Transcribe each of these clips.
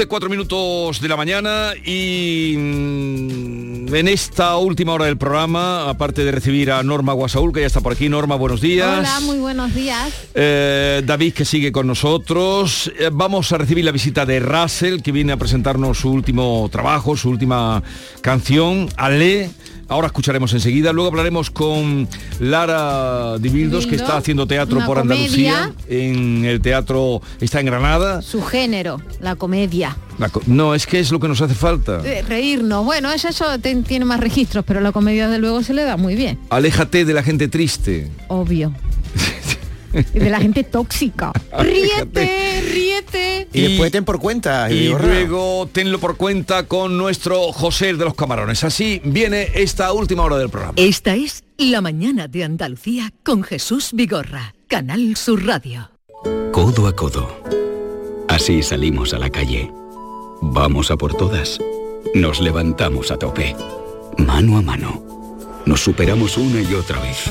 11, 4 minutos de la mañana y mm, en esta última hora del programa, aparte de recibir a Norma Guasaúl, que ya está por aquí. Norma, buenos días. Hola, muy buenos días. Eh, David, que sigue con nosotros. Eh, vamos a recibir la visita de Russell, que viene a presentarnos su último trabajo, su última canción, Ale. Ahora escucharemos enseguida. Luego hablaremos con Lara Dibildos, que está haciendo teatro por Andalucía. En el teatro, está en Granada. Su género, la comedia. La co- no, es que es lo que nos hace falta. Eh, reírnos. Bueno, eso, eso tiene más registros, pero la comedia de luego se le da muy bien. Aléjate de la gente triste. Obvio. y de la gente tóxica. ríete, ríete. Y, después ten por cuenta. Y Vigorra. luego tenlo por cuenta con nuestro José de los Camarones. Así viene esta última hora del programa. Esta es La mañana de Andalucía con Jesús Vigorra, Canal Sur Radio. Codo a codo. Así salimos a la calle. Vamos a por todas. Nos levantamos a tope. Mano a mano. Nos superamos una y otra vez.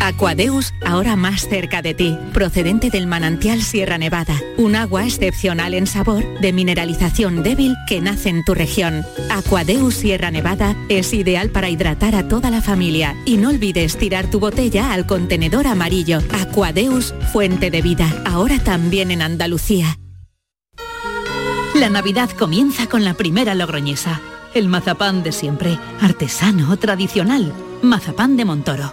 Aquadeus, ahora más cerca de ti, procedente del manantial Sierra Nevada, un agua excepcional en sabor, de mineralización débil que nace en tu región. Aquadeus Sierra Nevada es ideal para hidratar a toda la familia y no olvides tirar tu botella al contenedor amarillo. Aquadeus, fuente de vida, ahora también en Andalucía. La Navidad comienza con la primera logroñesa. El mazapán de siempre, artesano, tradicional. Mazapán de Montoro,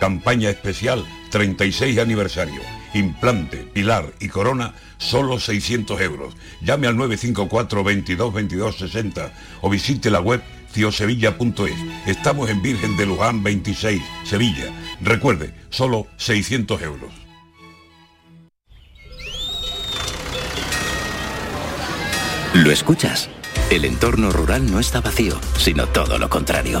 campaña especial 36 aniversario. Implante, pilar y corona, solo 600 euros. Llame al 954 22 22 60 o visite la web ciosevilla.es. Estamos en Virgen de Luján 26, Sevilla. Recuerde, solo 600 euros. ¿Lo escuchas? El entorno rural no está vacío, sino todo lo contrario.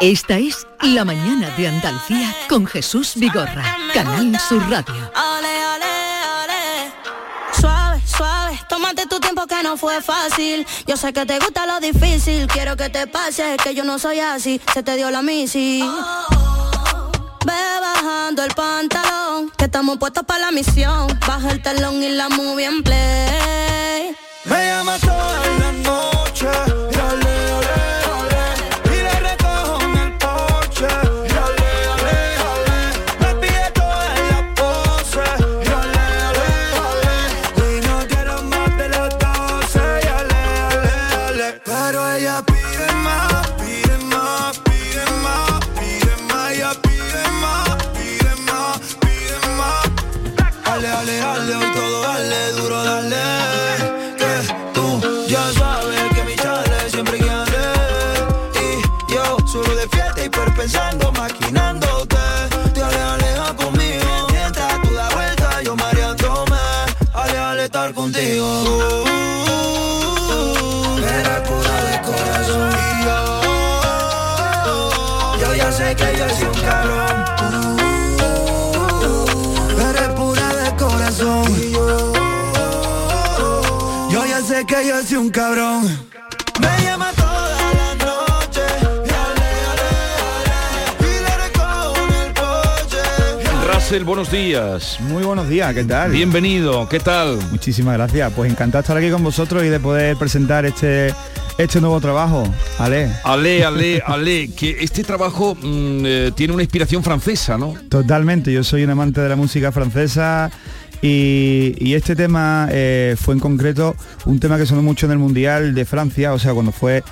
Esta es La Mañana de Andalucía con Jesús Vigorra, Canal Sur Radio. Ole, ole, ole. Suave, suave, tómate tu tiempo que no fue fácil. Yo sé que te gusta lo difícil, quiero que te pase, que yo no soy así, se te dio la misi. Ve bajando el pantalón, que estamos puestos para la misión. Baja el telón y la movie en play. Me llama toda la noche. Un cabrón. Me llama toda la noche. Russell, buenos días. Muy buenos días, ¿qué tal? Bienvenido, ¿qué tal? Muchísimas gracias. Pues encantado de estar aquí con vosotros y de poder presentar este este nuevo trabajo. Ale. Ale, ale, ale, que este trabajo mm, eh, tiene una inspiración francesa, ¿no? Totalmente, yo soy un amante de la música francesa y, este tema eh, fue en concreto un tema que sonó mucho en el Mundial de Francia, o sea, cuando fue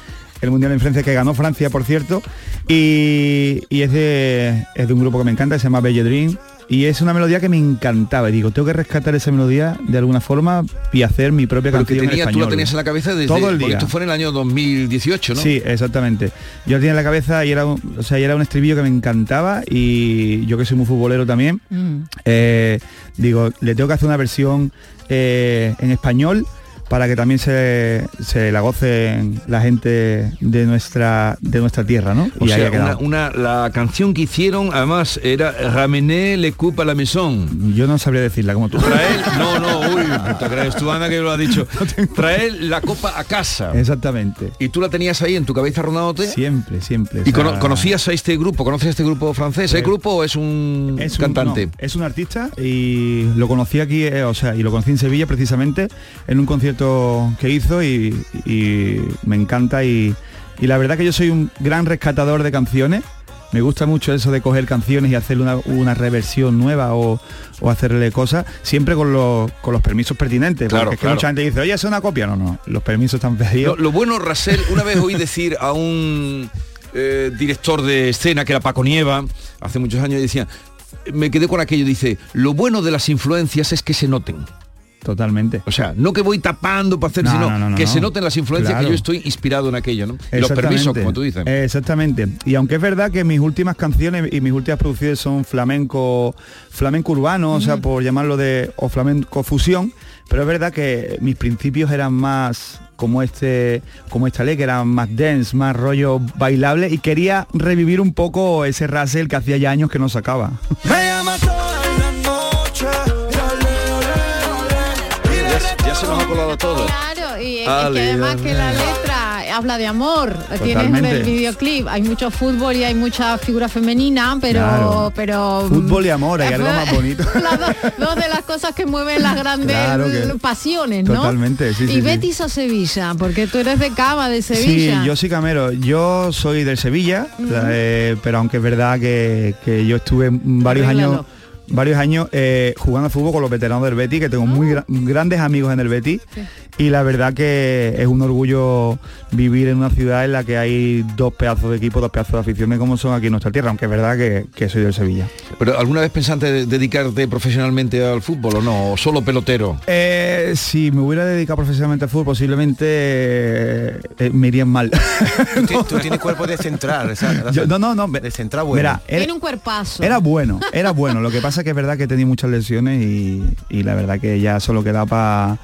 el Mundial en Francia, que ganó Francia, por cierto, y, es, de, es de un grupo que me encanta, se llama Belle Dream, y es una melodía que me encantaba. Y digo, tengo que rescatar esa melodía de alguna forma y hacer mi propia Pero que canción en tenía, tú español. la tenías en la cabeza desde Todo el día. esto fue en el año 2018, ¿no? Sí, exactamente. Yo la tenía en la cabeza y era un, o sea, y era un estribillo que me encantaba y yo que soy muy futbolero también, eh, digo, le tengo que hacer una versión eh, en español para que también se, se la gocen la gente de nuestra de nuestra tierra, ¿no? O Y sea, una, una- la canción que hicieron, además, era Ramené le coupe à la maison. Yo no sabría decirla como tú. Traer, no, no, uy, te crees tú, Ana, que lo ha dicho. Traer la copa a casa. Exactamente. ¿Y tú la tenías ahí en tu cabeza rondándote? Siempre, siempre. ¿Y cono- conocías a este grupo? ¿Conoces a este grupo francés? ¿Es Eh, grupo o es un es un- cantante? no, es un artista y lo conocí aquí, eh, o sea, y lo conocí en Sevilla precisamente en un concierto que hizo y, y me encanta y, y la verdad que yo soy un gran rescatador de canciones. Me gusta mucho eso de coger canciones y hacerle una, una reversión nueva o, o hacerle cosas, siempre con los, con los permisos pertinentes. Claro, porque es que claro. mucha gente dice, oye, es una copia. No, no, los permisos están pedidos. Lo, lo bueno, Rasel, una vez oí decir a un eh, director de escena que era Paco Nieva, hace muchos años, decía, me quedé con aquello, dice, lo bueno de las influencias es que se noten. Totalmente. O sea, no que voy tapando para hacer, No, sino no, no, no, que no. se noten las influencias Claro. que yo estoy inspirado en aquello, ¿no? Y los permisos, como tú dices. Exactamente. Y aunque es verdad que mis últimas canciones y mis últimas producciones son flamenco, flamenco urbano, o sea, por llamarlo de, o flamenco fusión, pero es verdad que mis principios eran más como este, como esta ley, que eran más dance, más rollo bailable, y quería revivir un poco ese Russell que hacía ya años que no sacaba. Se nos ha colado todo. Claro, y es que además que la letra habla de amor. Tienes Totalmente. el videoclip, hay mucho fútbol y hay mucha figura femenina, pero Claro. pero Fútbol y amor, hay eh, algo más bonito. las dos, dos de las cosas que mueven las grandes Claro que- pasiones, ¿no? Totalmente, sí, y sí, sí. Betis o Sevilla, porque tú eres de Cava, de Sevilla. Sí, yo soy camero. Yo soy del Sevilla, eh, pero aunque es verdad que, que yo estuve varios años varios años eh, jugando fútbol con los veteranos del Betis, que tengo muy gra- grandes amigos en el Betis. Y la verdad que es un orgullo vivir en una ciudad en la que hay dos pedazos de equipo, dos pedazos de aficiones como son aquí en nuestra tierra, aunque es verdad que, que soy del Sevilla. Pero ¿alguna vez pensaste de- dedicarte profesionalmente al fútbol o no? ¿O solo pelotero? Eh, si me hubiera dedicado profesionalmente al fútbol, posiblemente eh, eh, me irían mal. Tú, tú tienes cuerpo de central, Yo- no, no, no. de central bueno. Mira, era, Tiene un cuerpazo. era bueno, era bueno. Lo que pasa que es verdad que he tenido muchas lesiones y, y la verdad que ya solo queda para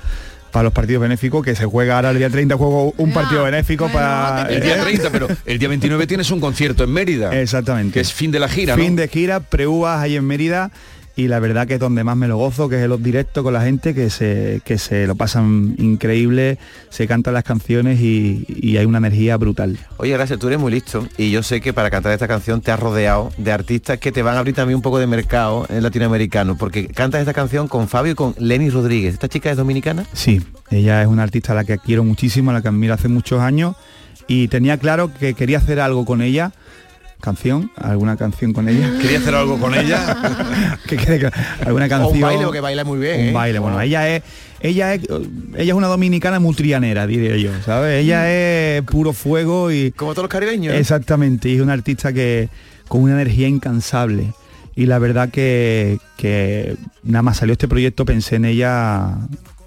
para los partidos benéficos, que se juega ahora el día 30, juego un partido benéfico para... El día 30, pero el día 29 tienes un concierto en Mérida. Exactamente. Que es fin de la gira, ¿no? Fin de gira, preúas ahí en Mérida y la verdad que es donde más me lo gozo, que es en los directos con la gente, que se, que se lo pasan increíble, se cantan las canciones y, y hay una energía brutal. Oye, gracias, tú eres muy listo y yo sé que para cantar esta canción te has rodeado de artistas que te van a abrir también un poco de mercado en latinoamericano, porque cantas esta canción con Fabio y con Lenny Rodríguez. ¿Esta chica es dominicana? Sí, ella es una artista a la que quiero muchísimo, a la que admiro hace muchos años y tenía claro que quería hacer algo con ella canción, alguna canción con ella. ¿Quería hacer algo con ella? que quede claro, alguna canción. O un baile, porque baila muy bien. Un ¿eh? baile, bueno, ella es ella es ella es una dominicana multrianera, diría yo, ¿sabes? Ella es puro fuego y como todos los caribeños. Exactamente, y es una artista que con una energía incansable. Y la verdad que, que nada más salió este proyecto pensé en ella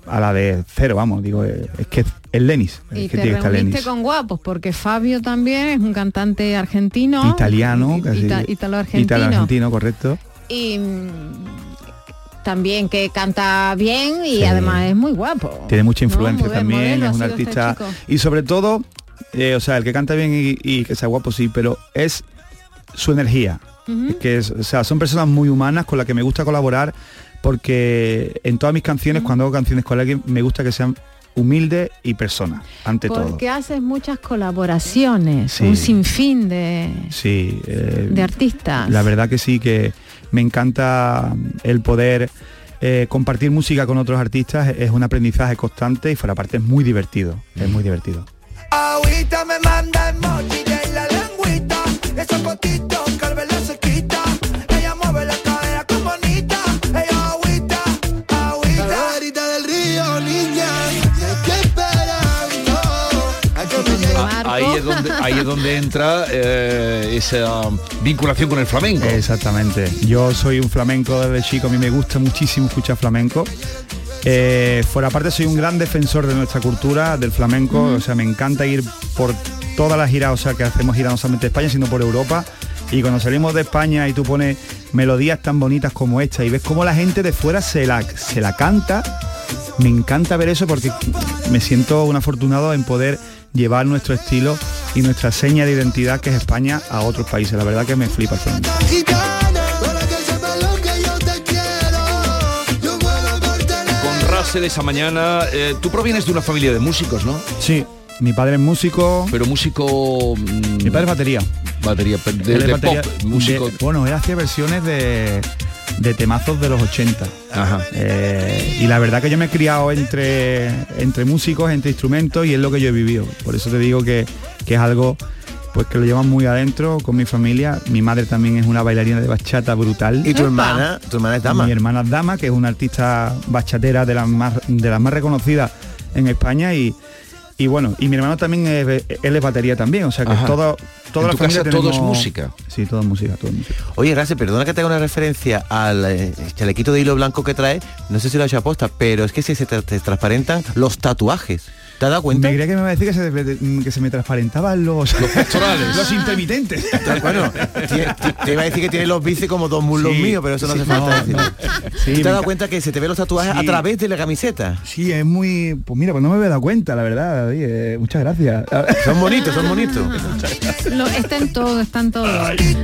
a la de cero, vamos, digo, eh, es que es Lenis, Y es que te tiene reuniste Lenis. con guapos, porque Fabio también es un cantante argentino. Italiano, casi. ita- italo-argentino. Italo-argentino, correcto. Y mm, también que canta bien y Sí. además es muy guapo. Tiene mucha influencia también, es un este artista. y sobre todo, eh, o sea, el que canta bien y, y que sea guapo, sí, pero es su energía. Es que es- o sea, son personas muy humanas con las que me gusta colaborar porque en todas mis canciones, cuando hago canciones con alguien, me gusta que sean humildes y personas, ante todo. Porque haces muchas colaboraciones, Sí. un sinfín de, Sí. eh, de artistas. La verdad que sí, que me encanta el poder eh, compartir música con otros artistas, es un aprendizaje constante y fuera parte es muy divertido, es muy divertido. Agüita me manda emoji de la lengüita Esos potitos donde, ahí es donde entra eh, esa vinculación con el flamenco. Exactamente. Yo soy un flamenco desde chico, a mí me gusta muchísimo escuchar flamenco. Eh, fuera parte soy un gran defensor de nuestra cultura, del flamenco, o sea, me encanta ir por todas las giras, o sea, que hacemos giras no solamente de España, sino por Europa. Y cuando salimos de España y tú pones melodías tan bonitas como esta y ves cómo la gente de fuera se la, se la canta, me encanta ver eso porque me siento un afortunado en poder llevar nuestro estilo y nuestra seña de identidad que es España a otros países. La verdad que me flipa el flamenco. Con Russell esa mañana, eh, tú provienes de una familia de músicos, ¿no? Sí, mi padre es músico. Pero músico... mm, Mi padre es batería. Batería, de, de batería pop, músico... de- bueno, él hacía versiones de, de temazos de los 80. Ajá. Eh, y la verdad que yo me he criado entre, entre músicos, entre instrumentos y es lo que yo he vivido. Por eso te digo que, que es algo pues que lo llevan muy adentro con mi familia. Mi madre también es una bailarina de bachata brutal. ¿Y tu hermana? ¿Tu hermana es dama? Mi hermana es Dama, que es una artista bachatera de las más, de las más reconocidas en España y, y bueno, y mi hermano también es, él es batería también, o sea que Ajá. toda En la tu familia casa todo es música. Sí, todo es música, todo es música. Oye, gracias, perdona que te haga una referencia al eh, chalequito de hilo blanco que trae. No sé si lo has hecho aposta, pero es que se, se te transparentan los tatuajes. ¿Te has dado cuenta? Me creía que me iba a decir que se, que se me transparentaban los, los pectorales. los intermitentes. Bueno, te, te- iba a decir que tiene los bíceps como dos muslos Sí, míos, pero eso no sí, hace falta no, decir. no. Sí, ¿Te has dado cuenta que se te ven los tatuajes a través de la camiseta? Sí, es muy... Pues mira, pues no me había dado cuenta, la verdad, eh, muchas gracias. Son bonitos, son bonitos. Lo- está en todo, está en todo. Que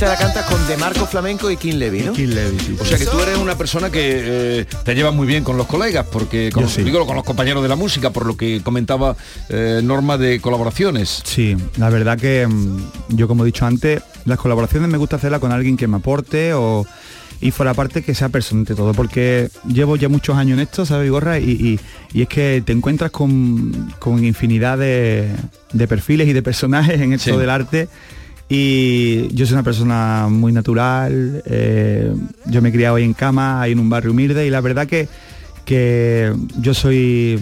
Esta la cantas con De Marco Flamenco y King Levy, ¿no? King Levy, sí. O sea que tú eres una persona que eh, te lleva muy bien con los colegas, porque con, sí. digo, con los compañeros de la música, por lo que comentaba eh, Norma de colaboraciones. Sí, la verdad que mm, yo como he dicho antes, las colaboraciones me gusta hacerlas con alguien que me aporte o y fuera parte que sea personal ante todo, porque llevo ya muchos años en esto, ¿sabes, Gorra? Y, y- y es que te encuentras con, con infinidad de, de perfiles y de personajes en esto Sí. del arte. Y yo soy una persona muy natural, eh, yo me he criado ahí en cama, ahí en un barrio humilde, y la verdad que, que yo soy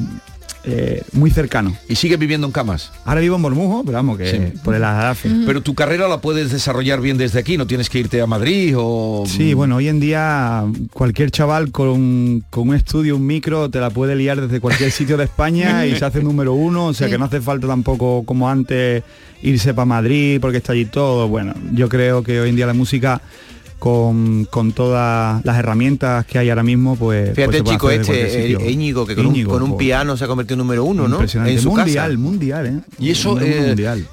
eh, muy cercano. ¿Y sigues viviendo en camas? Ahora vivo en Bormujo, pero vamos, que por el Adafes. Pero tu carrera la puedes desarrollar bien desde aquí, no tienes que irte a Madrid o... Sí, bueno, hoy en día cualquier chaval con, con un estudio, un micro, te la puede liar desde cualquier sitio de España y se hace número uno, o sea Sí. que no hace falta tampoco como antes irse para Madrid porque está allí todo. Bueno, yo creo que hoy en día la música con, con todas las herramientas que hay ahora mismo, pues... Fíjate pues el puede chico este, el Íñigo, que con, Íñigo, un, con un jo, piano se ha convertido en número uno, ¿no? En su mundial, casa. mundial, ¿eh? Y eso, eh, mundial.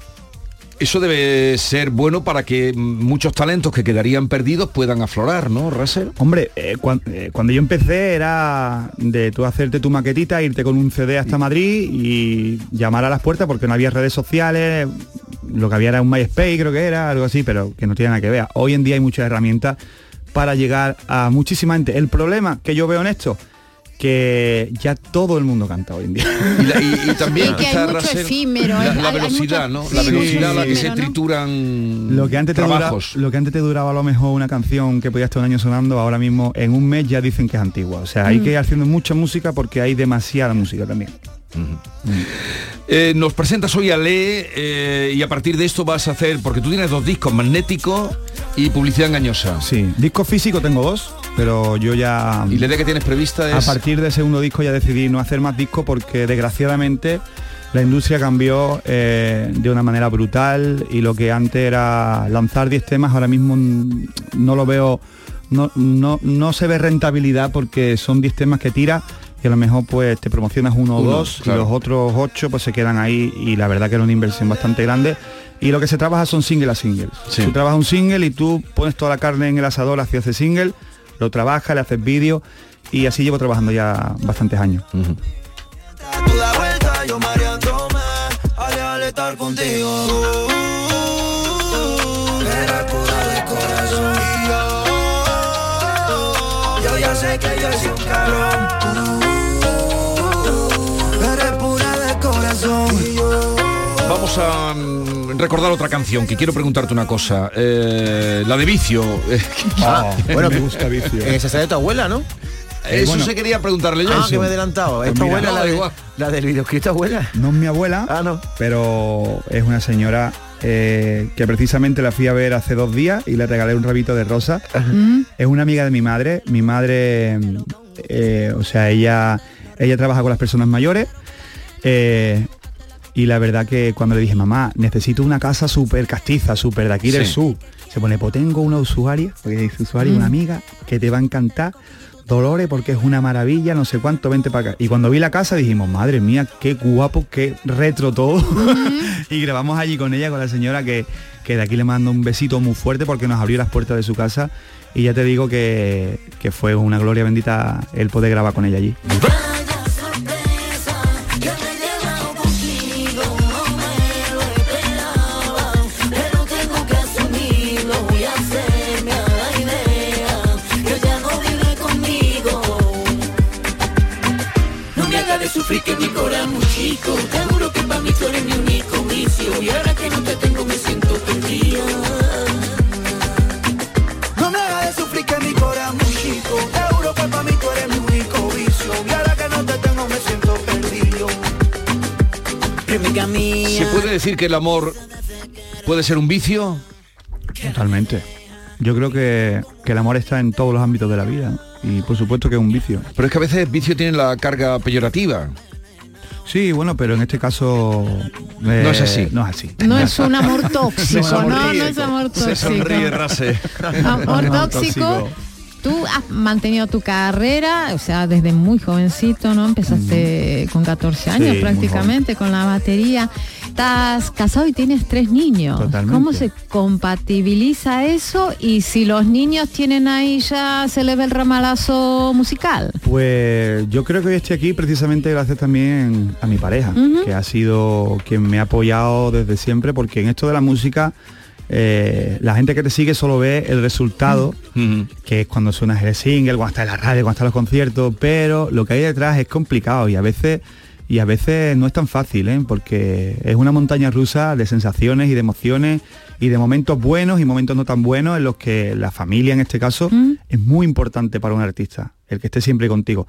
Eso debe ser bueno para que muchos talentos que quedarían perdidos puedan aflorar, ¿no, Russell? Hombre, eh, cuan- eh, cuando yo empecé era de tú hacerte tu maquetita, irte con un CD hasta Madrid y llamar a las puertas porque no había redes sociales, lo que había era un MySpace creo que era, algo así, pero que no tiene nada que ver. Hoy en día hay muchas herramientas para llegar a muchísima gente. El problema que yo veo en esto, que ya todo el mundo canta hoy en día. Y, la- y- y también Sí, que hay mucho efímero, la, hay- la hay- hay velocidad, mucho- ¿no? la velocidad a la que se trituran Lo que, antes te dura- trabajos. lo que antes te duraba a lo mejor una canción que podía estar un año sonando, ahora mismo en un mes ya dicen que es antigua. O sea, hay Mm. que ir haciendo mucha música porque hay demasiada música también. Eh, nos presentas hoy a Lee eh, y a partir de esto vas a hacer, porque tú tienes dos discos, Magnético y Publicidad Engañosa. Sí, disco físico tengo dos, pero yo ya... Y la idea que tienes prevista A es... partir del segundo disco ya decidí no hacer más discos porque desgraciadamente la industria cambió eh, de una manera brutal y lo que antes era lanzar 10 temas ahora mismo no lo veo, no, no, no se ve rentabilidad porque son 10 temas que tiras y a lo mejor pues te promocionas uno o dos claro. y los otros ocho pues se quedan ahí y la verdad que era una inversión bastante grande y lo que se trabaja son single a single. Sí. Tú trabajas un single y tú pones toda la carne en el asador hacia ese single, lo trabajas, le haces vídeo y así llevo trabajando ya bastantes años. Tú da Vamos a mm, recordar otra canción, que quiero preguntarte una cosa. Eh, la de Vicio. Ah, bueno, me gusta vicio. Eh, esa de tu abuela, ¿no? Eso bueno. se quería preguntarle yo. Ah, que me he adelantado. Pues Esta mira, abuela, no, la, de- igual. la del videoclip, ¿tu abuela? No es mi abuela, Ah, no. pero es una señora eh, que precisamente la fui a ver hace dos días y le regalé un rabito de rosa. Es una amiga de mi madre. Mi madre, eh, o sea, ella, ella trabaja con las personas mayores. eh, y la verdad que cuando le dije, mamá, necesito una casa súper castiza, súper de aquí del Sí. sur, se pone, pues tengo una usuaria, porque dice usuaria, Mm. una amiga, que te va a encantar. Dolores porque es una maravilla, no sé cuánto, vente para acá. Y cuando vi la casa dijimos, madre mía, qué guapo, qué retro todo. y grabamos allí con ella, con la señora que, que de aquí le mando un besito muy fuerte porque nos abrió las puertas de su casa. Y ya te digo que, que fue una gloria bendita el poder grabar con ella allí. Chico. Te juro que para mí tú eres mi único vicio. Y ahora que no te tengo me siento perdida. No me hagas de sufrir que mi corazón muy chico. Te juro que para mí tú eres mi único vicio. Y ahora que no te tengo me siento perdido. Amiga mía. ¿Se puede decir que el amor puede ser un vicio? Totalmente. Yo creo que, que el amor está en todos los ámbitos de la vida. Y por supuesto que es un vicio. Pero es que a veces vicio tiene la carga peyorativa. Sí, bueno, pero en este caso... eh, No es así. No es así. No es un amor tóxico, no, no es amor tóxico. Se sonríe Rase. Amor tóxico. Tú has mantenido tu carrera, o sea, desde muy jovencito, ¿no? Empezaste con 14 años prácticamente con la batería. Estás casado y tienes tres niños. Totalmente. ¿Cómo se compatibiliza eso? Y si los niños tienen ahí ya se le ve el ramalazo musical. Pues yo creo que hoy estoy aquí precisamente gracias también a mi pareja, que ha sido quien me ha apoyado desde siempre, porque en esto de la música eh, la gente que te sigue solo ve el resultado, que es cuando suenas el single, cuando está en la radio, cuando está en los conciertos, pero lo que hay detrás es complicado y a veces y a veces no es tan fácil, ¿eh? porque es una montaña rusa de sensaciones y de emociones y de momentos buenos y momentos no tan buenos en los que la familia en este caso es muy importante para un artista, el que esté siempre contigo.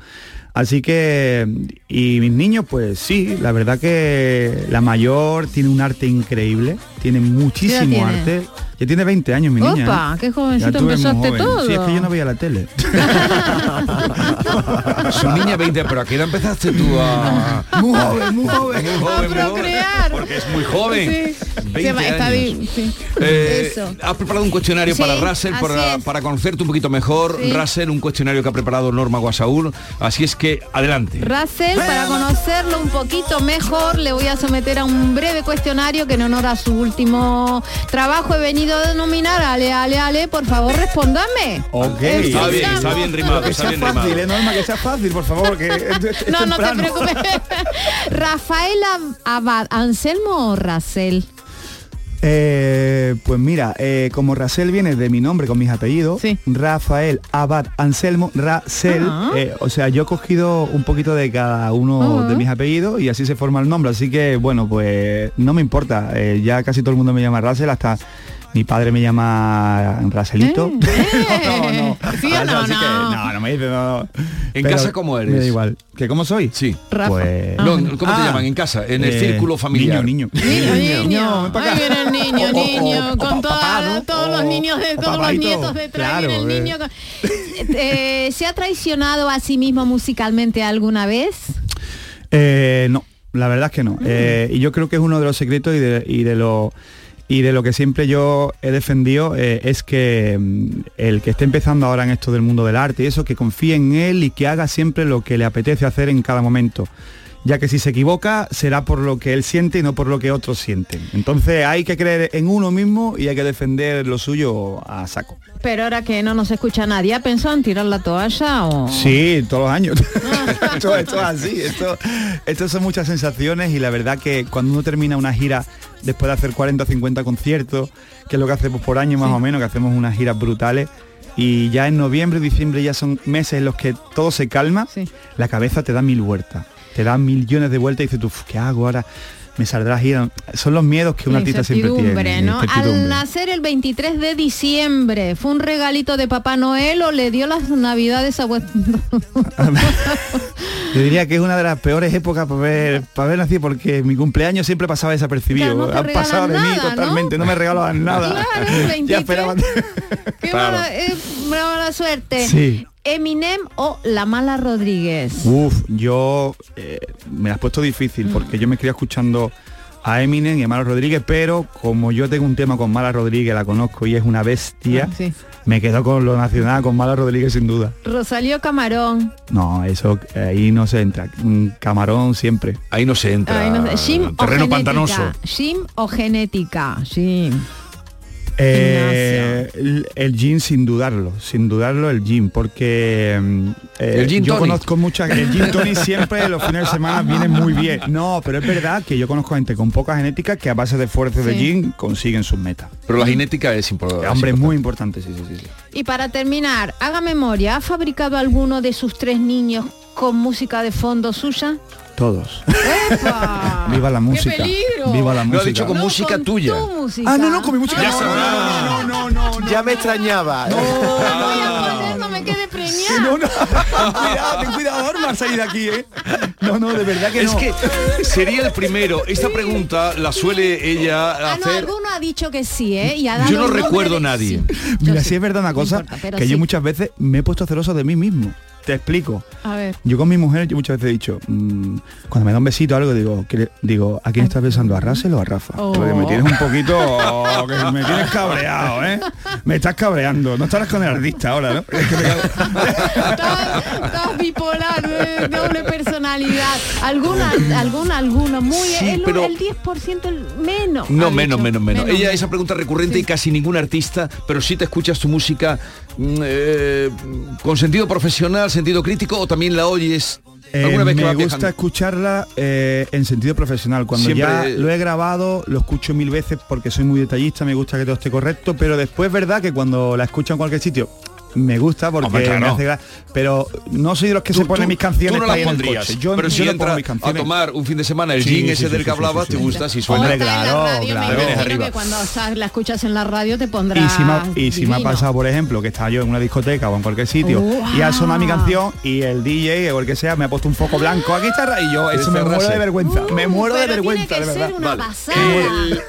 Así que, y mis niños, pues sí, la verdad que la mayor tiene un arte increíble, tiene muchísimo tiene? arte. Ya tiene 20 años mi niña. Opa, ¿eh? qué Ya jovencito empezaste joven. todo. Sí, es que yo no veía la tele. Su niña 20, pero ¿a qué edad empezaste tú a... Muy joven, muy joven. Muy joven, muy joven. procrear. Porque es muy joven. Sí. 20 Se va- está años. bien, sí. Eh, Eso. has preparado un cuestionario Sí, para Russell para, para conocerte un poquito mejor. Sí. Russell, un cuestionario que ha preparado Norma Guasaúl. Así es que adelante. Russell, para conocerlo un poquito mejor, le voy a someter a un breve cuestionario que en honor a su último trabajo he venido a denominar Ale, Ale, Ale, por favor, respóndame. Ok. Está bien, está bien rimado, Que está sea bien fácil, rimado. eh, Norma, que sea fácil, por favor, porque es, es No, no te preocupes. Rafael Ab- Abad, Anselmo o Russell. Eh, pues mira, eh, como Rasel viene de mi nombre con mis apellidos, Rafael, Abad, Anselmo, Rasel, Ah. eh, o sea, yo he cogido un poquito de cada uno Ah. de mis apellidos y así se forma el nombre, así que bueno, pues no me importa, ya casi todo el mundo me llama Rasel, hasta mi padre me llama Raselito. no, no, ¿Sí o no, Así que, no? no, no me dice, no. ¿En Pero casa cómo eres? Me da igual. ¿Que cómo soy? Sí. Rafa. Pues... No, ¿Cómo te Ah. llaman en casa? En el Eh, círculo familiar. Niño, niño. Niño, niño. No, acá. Ahí viene el niño, O- o- niño, o- con o toda- ¿no? todos los niños de todos los nietos detrás. Claro, el eh. niño con- Eh, ¿Se ha traicionado a sí mismo musicalmente alguna vez? Eh, no, la verdad es que Mm. no. Eh, y yo creo que es uno de los secretos y de, y de lo y de lo que siempre yo he defendido eh, es que mm, el que esté empezando ahora en esto del mundo del arte y eso, que confíe en él y que haga siempre lo que le apetece hacer en cada momento. Ya que si se equivoca será por lo que él siente y no por lo que otros sienten. Entonces hay que creer en uno mismo y hay que defender lo suyo a saco. Pero ahora que no nos escucha nadie, ¿ha pensado en tirar la toalla o...? Sí, todos los años. esto, esto es así. Esto, esto son muchas sensaciones y la verdad que cuando uno termina una gira después de hacer 40 o 50 conciertos, que es lo que hacemos por año más o menos, que hacemos unas giras brutales, y ya en noviembre y diciembre ya son meses en los que todo se calma, la cabeza te da mil vueltas, te da millones de vueltas y dices tú, "Uf, ¿qué hago ahora? Me saldrá gira. Son los miedos que un artista siempre tiene. ¿no? Al nacer el 23 de diciembre, ¿fue un regalito de Papá Noel o le dio las navidades a vuestro... Yo diría que es una de las peores épocas para ver, para ver nacido porque mi cumpleaños siempre pasaba desapercibido. No Han pasado de mí totalmente, no, me regalaban nada. Claro, el 23. ya esperaban. Qué Claro. mala, eh, mala suerte. Sí. Eminem o La Mala Rodríguez. Uf, yo eh, me la has puesto difícil porque yo me quería escuchando a Eminem y a Mala Rodríguez, pero como yo tengo un tema con Mala Rodríguez, la conozco y es una bestia, Ah, sí. me quedo con lo nacional, con Mala Rodríguez sin duda. Rosalío Camarón. No, eso ahí no se entra. Un camarón siempre. Ahí no se entra. Ay, no terreno pantanoso. Jim o genética. Jim. Eh, el, el gin sin dudarlo, sin dudarlo el gin, porque mm, eh, El gin yo tonic. conozco mucha el gin tonic siempre los fines de semana vienen muy bien. No, pero es verdad que yo conozco gente con poca genética que a base de esfuerzo de Sí. gin consiguen sus metas. Pero la genética es importante. Hombre, es muy importante, sí, sí, sí. sí. Y para terminar, haga memoria, ¿ha fabricado alguno de sus tres niños con música de fondo suya? Todos. ¡Epa! Viva la música. peligro! Viva la Lo música. ha dicho con música tuya. Tu música. Ah, no, no, con mi música. Ya no, no, no, no, no, no, Ya me extrañaba. Voy a poner, no me quede preñada. no, no. cuidado, ten cuidado, Norma, al salir de aquí, ¿eh? No, no, de verdad que Es no. que sería el primero. Esta pregunta la suele ella Ah, no, alguno ha dicho que sí, ¿eh? Y ha dado Yo no recuerdo de- nadie. Sí. Mira, sí. sí es verdad una cosa, importa, que sí. yo muchas veces me he puesto celoso de mí mismo. Te explico. A ver. Yo con mi mujer, yo muchas veces he dicho, mm, cuando me da un besito o algo, digo, ¿qué le- digo, ¿a quién estás besando? ¿A Russell o a Rafa? Oh. Porque me tienes un poquito, oh, que me tienes cabreado, ¿eh? Me estás cabreando. No estarás con el artista ahora, ¿no? Es que me Estás bipolar, doble personalidad. Alguna, alguna, alguna. Muy Sí, el, pero- el 10% el menos. No, menos, dicho. menos, menos. Ella esa pregunta recurrente y casi ningún artista, pero sí te escuchas tu música eh, con sentido profesional, sentido crítico o también la oyes Eh, alguna vez que me gusta escucharla eh, en sentido profesional. Cuando Siempre- ya lo he grabado, lo escucho mil veces porque soy muy detallista, me gusta que todo esté correcto, pero después es verdad que cuando la escucho en cualquier sitio, me gusta porque Hombre, claro. me hace gra- pero no soy de los que se ponen mis canciones tú no para las ir en el pondrías. coche. Yo, pero yo si entras mis a tomar un fin de semana el Sí, sí, ese sí, del que sí, hablabas, sí, te gusta, si suena. Hombre, claro, radio, me claro. Vienes arriba. que cuando o sea, la escuchas en la radio te pondrá Y si, me, ha- y si me ha pasado, por ejemplo, que estaba yo en una discoteca o en cualquier sitio y ha sonado mi canción y el DJ o el que sea me ha puesto un foco blanco aquí está y yo eso me muero de vergüenza, me muero de vergüenza, de verdad. Vale.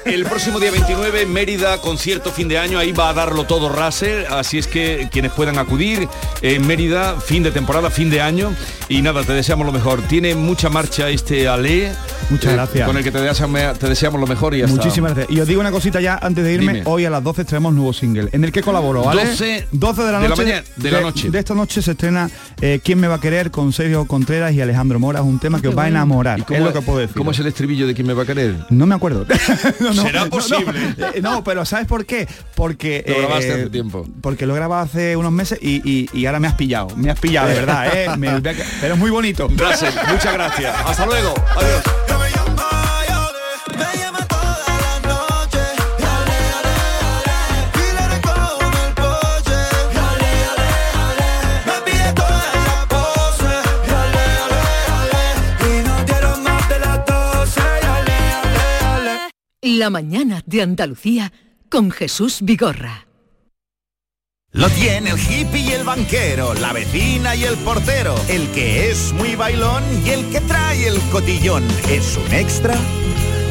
el próximo día 29, Mérida, concierto fin de año, ahí va a darlo todo Russell, así es que quienes puedan acudir en Mérida, fin de temporada, fin de año, y nada, te deseamos lo mejor. Tiene mucha marcha este Ale, Muchas eh, gracias. con el que te deseamos, te deseamos lo mejor y ya está. Muchísimas gracias. Y os digo una cosita ya antes de irme, Dime. hoy a las 12 traemos nuevo single, en el que colaboro, ¿vale? 12 12 de la de la noche. mañana- de la noche. De esta noche se estrena eh, ¿Quién me va a querer? con Sergio Contreras y Alejandro Mora, es un tema que os va a enamorar, ¿Y cómo es lo que puedo decir. ¿Cómo es el estribillo de quién me va a querer? No me acuerdo. No, no, ¿Será no, posible? No, Eh, no, pero ¿sabes por qué? Porque Lo grabaste eh, hace tiempo. Porque lo he grabado hace unos meses y, y- y ahora me has pillado. Me has pillado, de verdad, ¿eh? Me- pero es muy bonito. Russell, muchas gracias. Hasta luego. Adiós. La mañana de Andalucía con Jesús Vigorra. Lo tiene el hippie y el banquero, la vecina y el portero, el que es muy bailón y el que trae el cotillón. Es un extra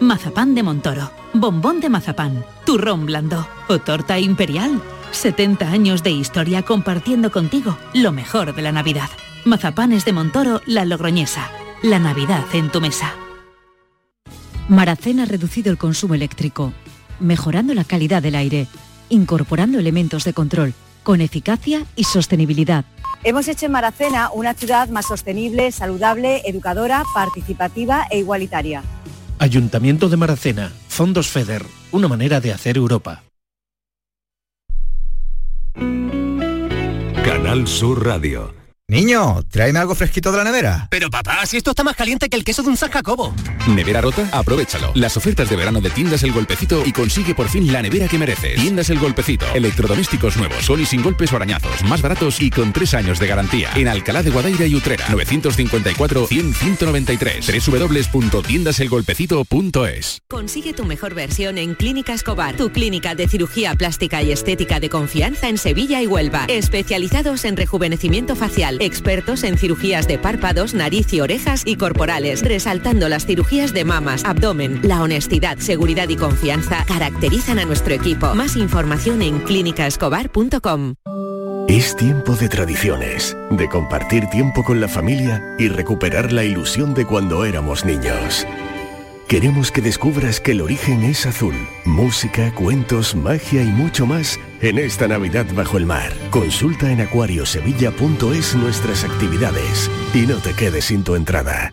Mazapán de Montoro, bombón de mazapán, turrón blando o torta imperial. 70 años de historia compartiendo contigo lo mejor de la Navidad. Mazapanes de Montoro, la logroñesa. La Navidad en tu mesa. Maracén ha reducido el consumo eléctrico, mejorando la calidad del aire, incorporando elementos de control, con eficacia y sostenibilidad. Hemos hecho en Maracena una ciudad más sostenible, saludable, educadora, participativa e igualitaria. Ayuntamiento de Maracena, Fondos FEDER, una manera de hacer Europa. Canal Sur Radio. Niño, tráeme algo fresquito de la nevera. Pero papá, si esto está más caliente que el queso de un San Jacobo. ¿Nevera rota? Aprovechalo. Las ofertas de verano de Tiendas El Golpecito y consigue por fin la nevera que mereces. Tiendas El Golpecito. Electrodomésticos nuevos, con y sin golpes o arañazos, más baratos y con tres años de garantía. En Alcalá de Guadaira y Utrera. 954-100-193. www.tiendaselgolpecito.es Consigue tu mejor versión en Clínica Escobar, tu clínica de cirugía plástica y estética de confianza en Sevilla y Huelva. Especializados en rejuvenecimiento facial, expertos en cirugías de párpados, nariz y orejas y corporales, resaltando las cirugías de mamas, abdomen. La honestidad, seguridad y confianza caracterizan a nuestro equipo. Más información en clínicaescobar.com. Es tiempo de tradiciones, de compartir tiempo con la familia y recuperar la ilusión de cuando éramos niños. Queremos que descubras que el origen es azul. Música, cuentos, magia y mucho más en esta Navidad bajo el mar. Consulta en acuariosevilla.es nuestras actividades y no te quedes sin tu entrada.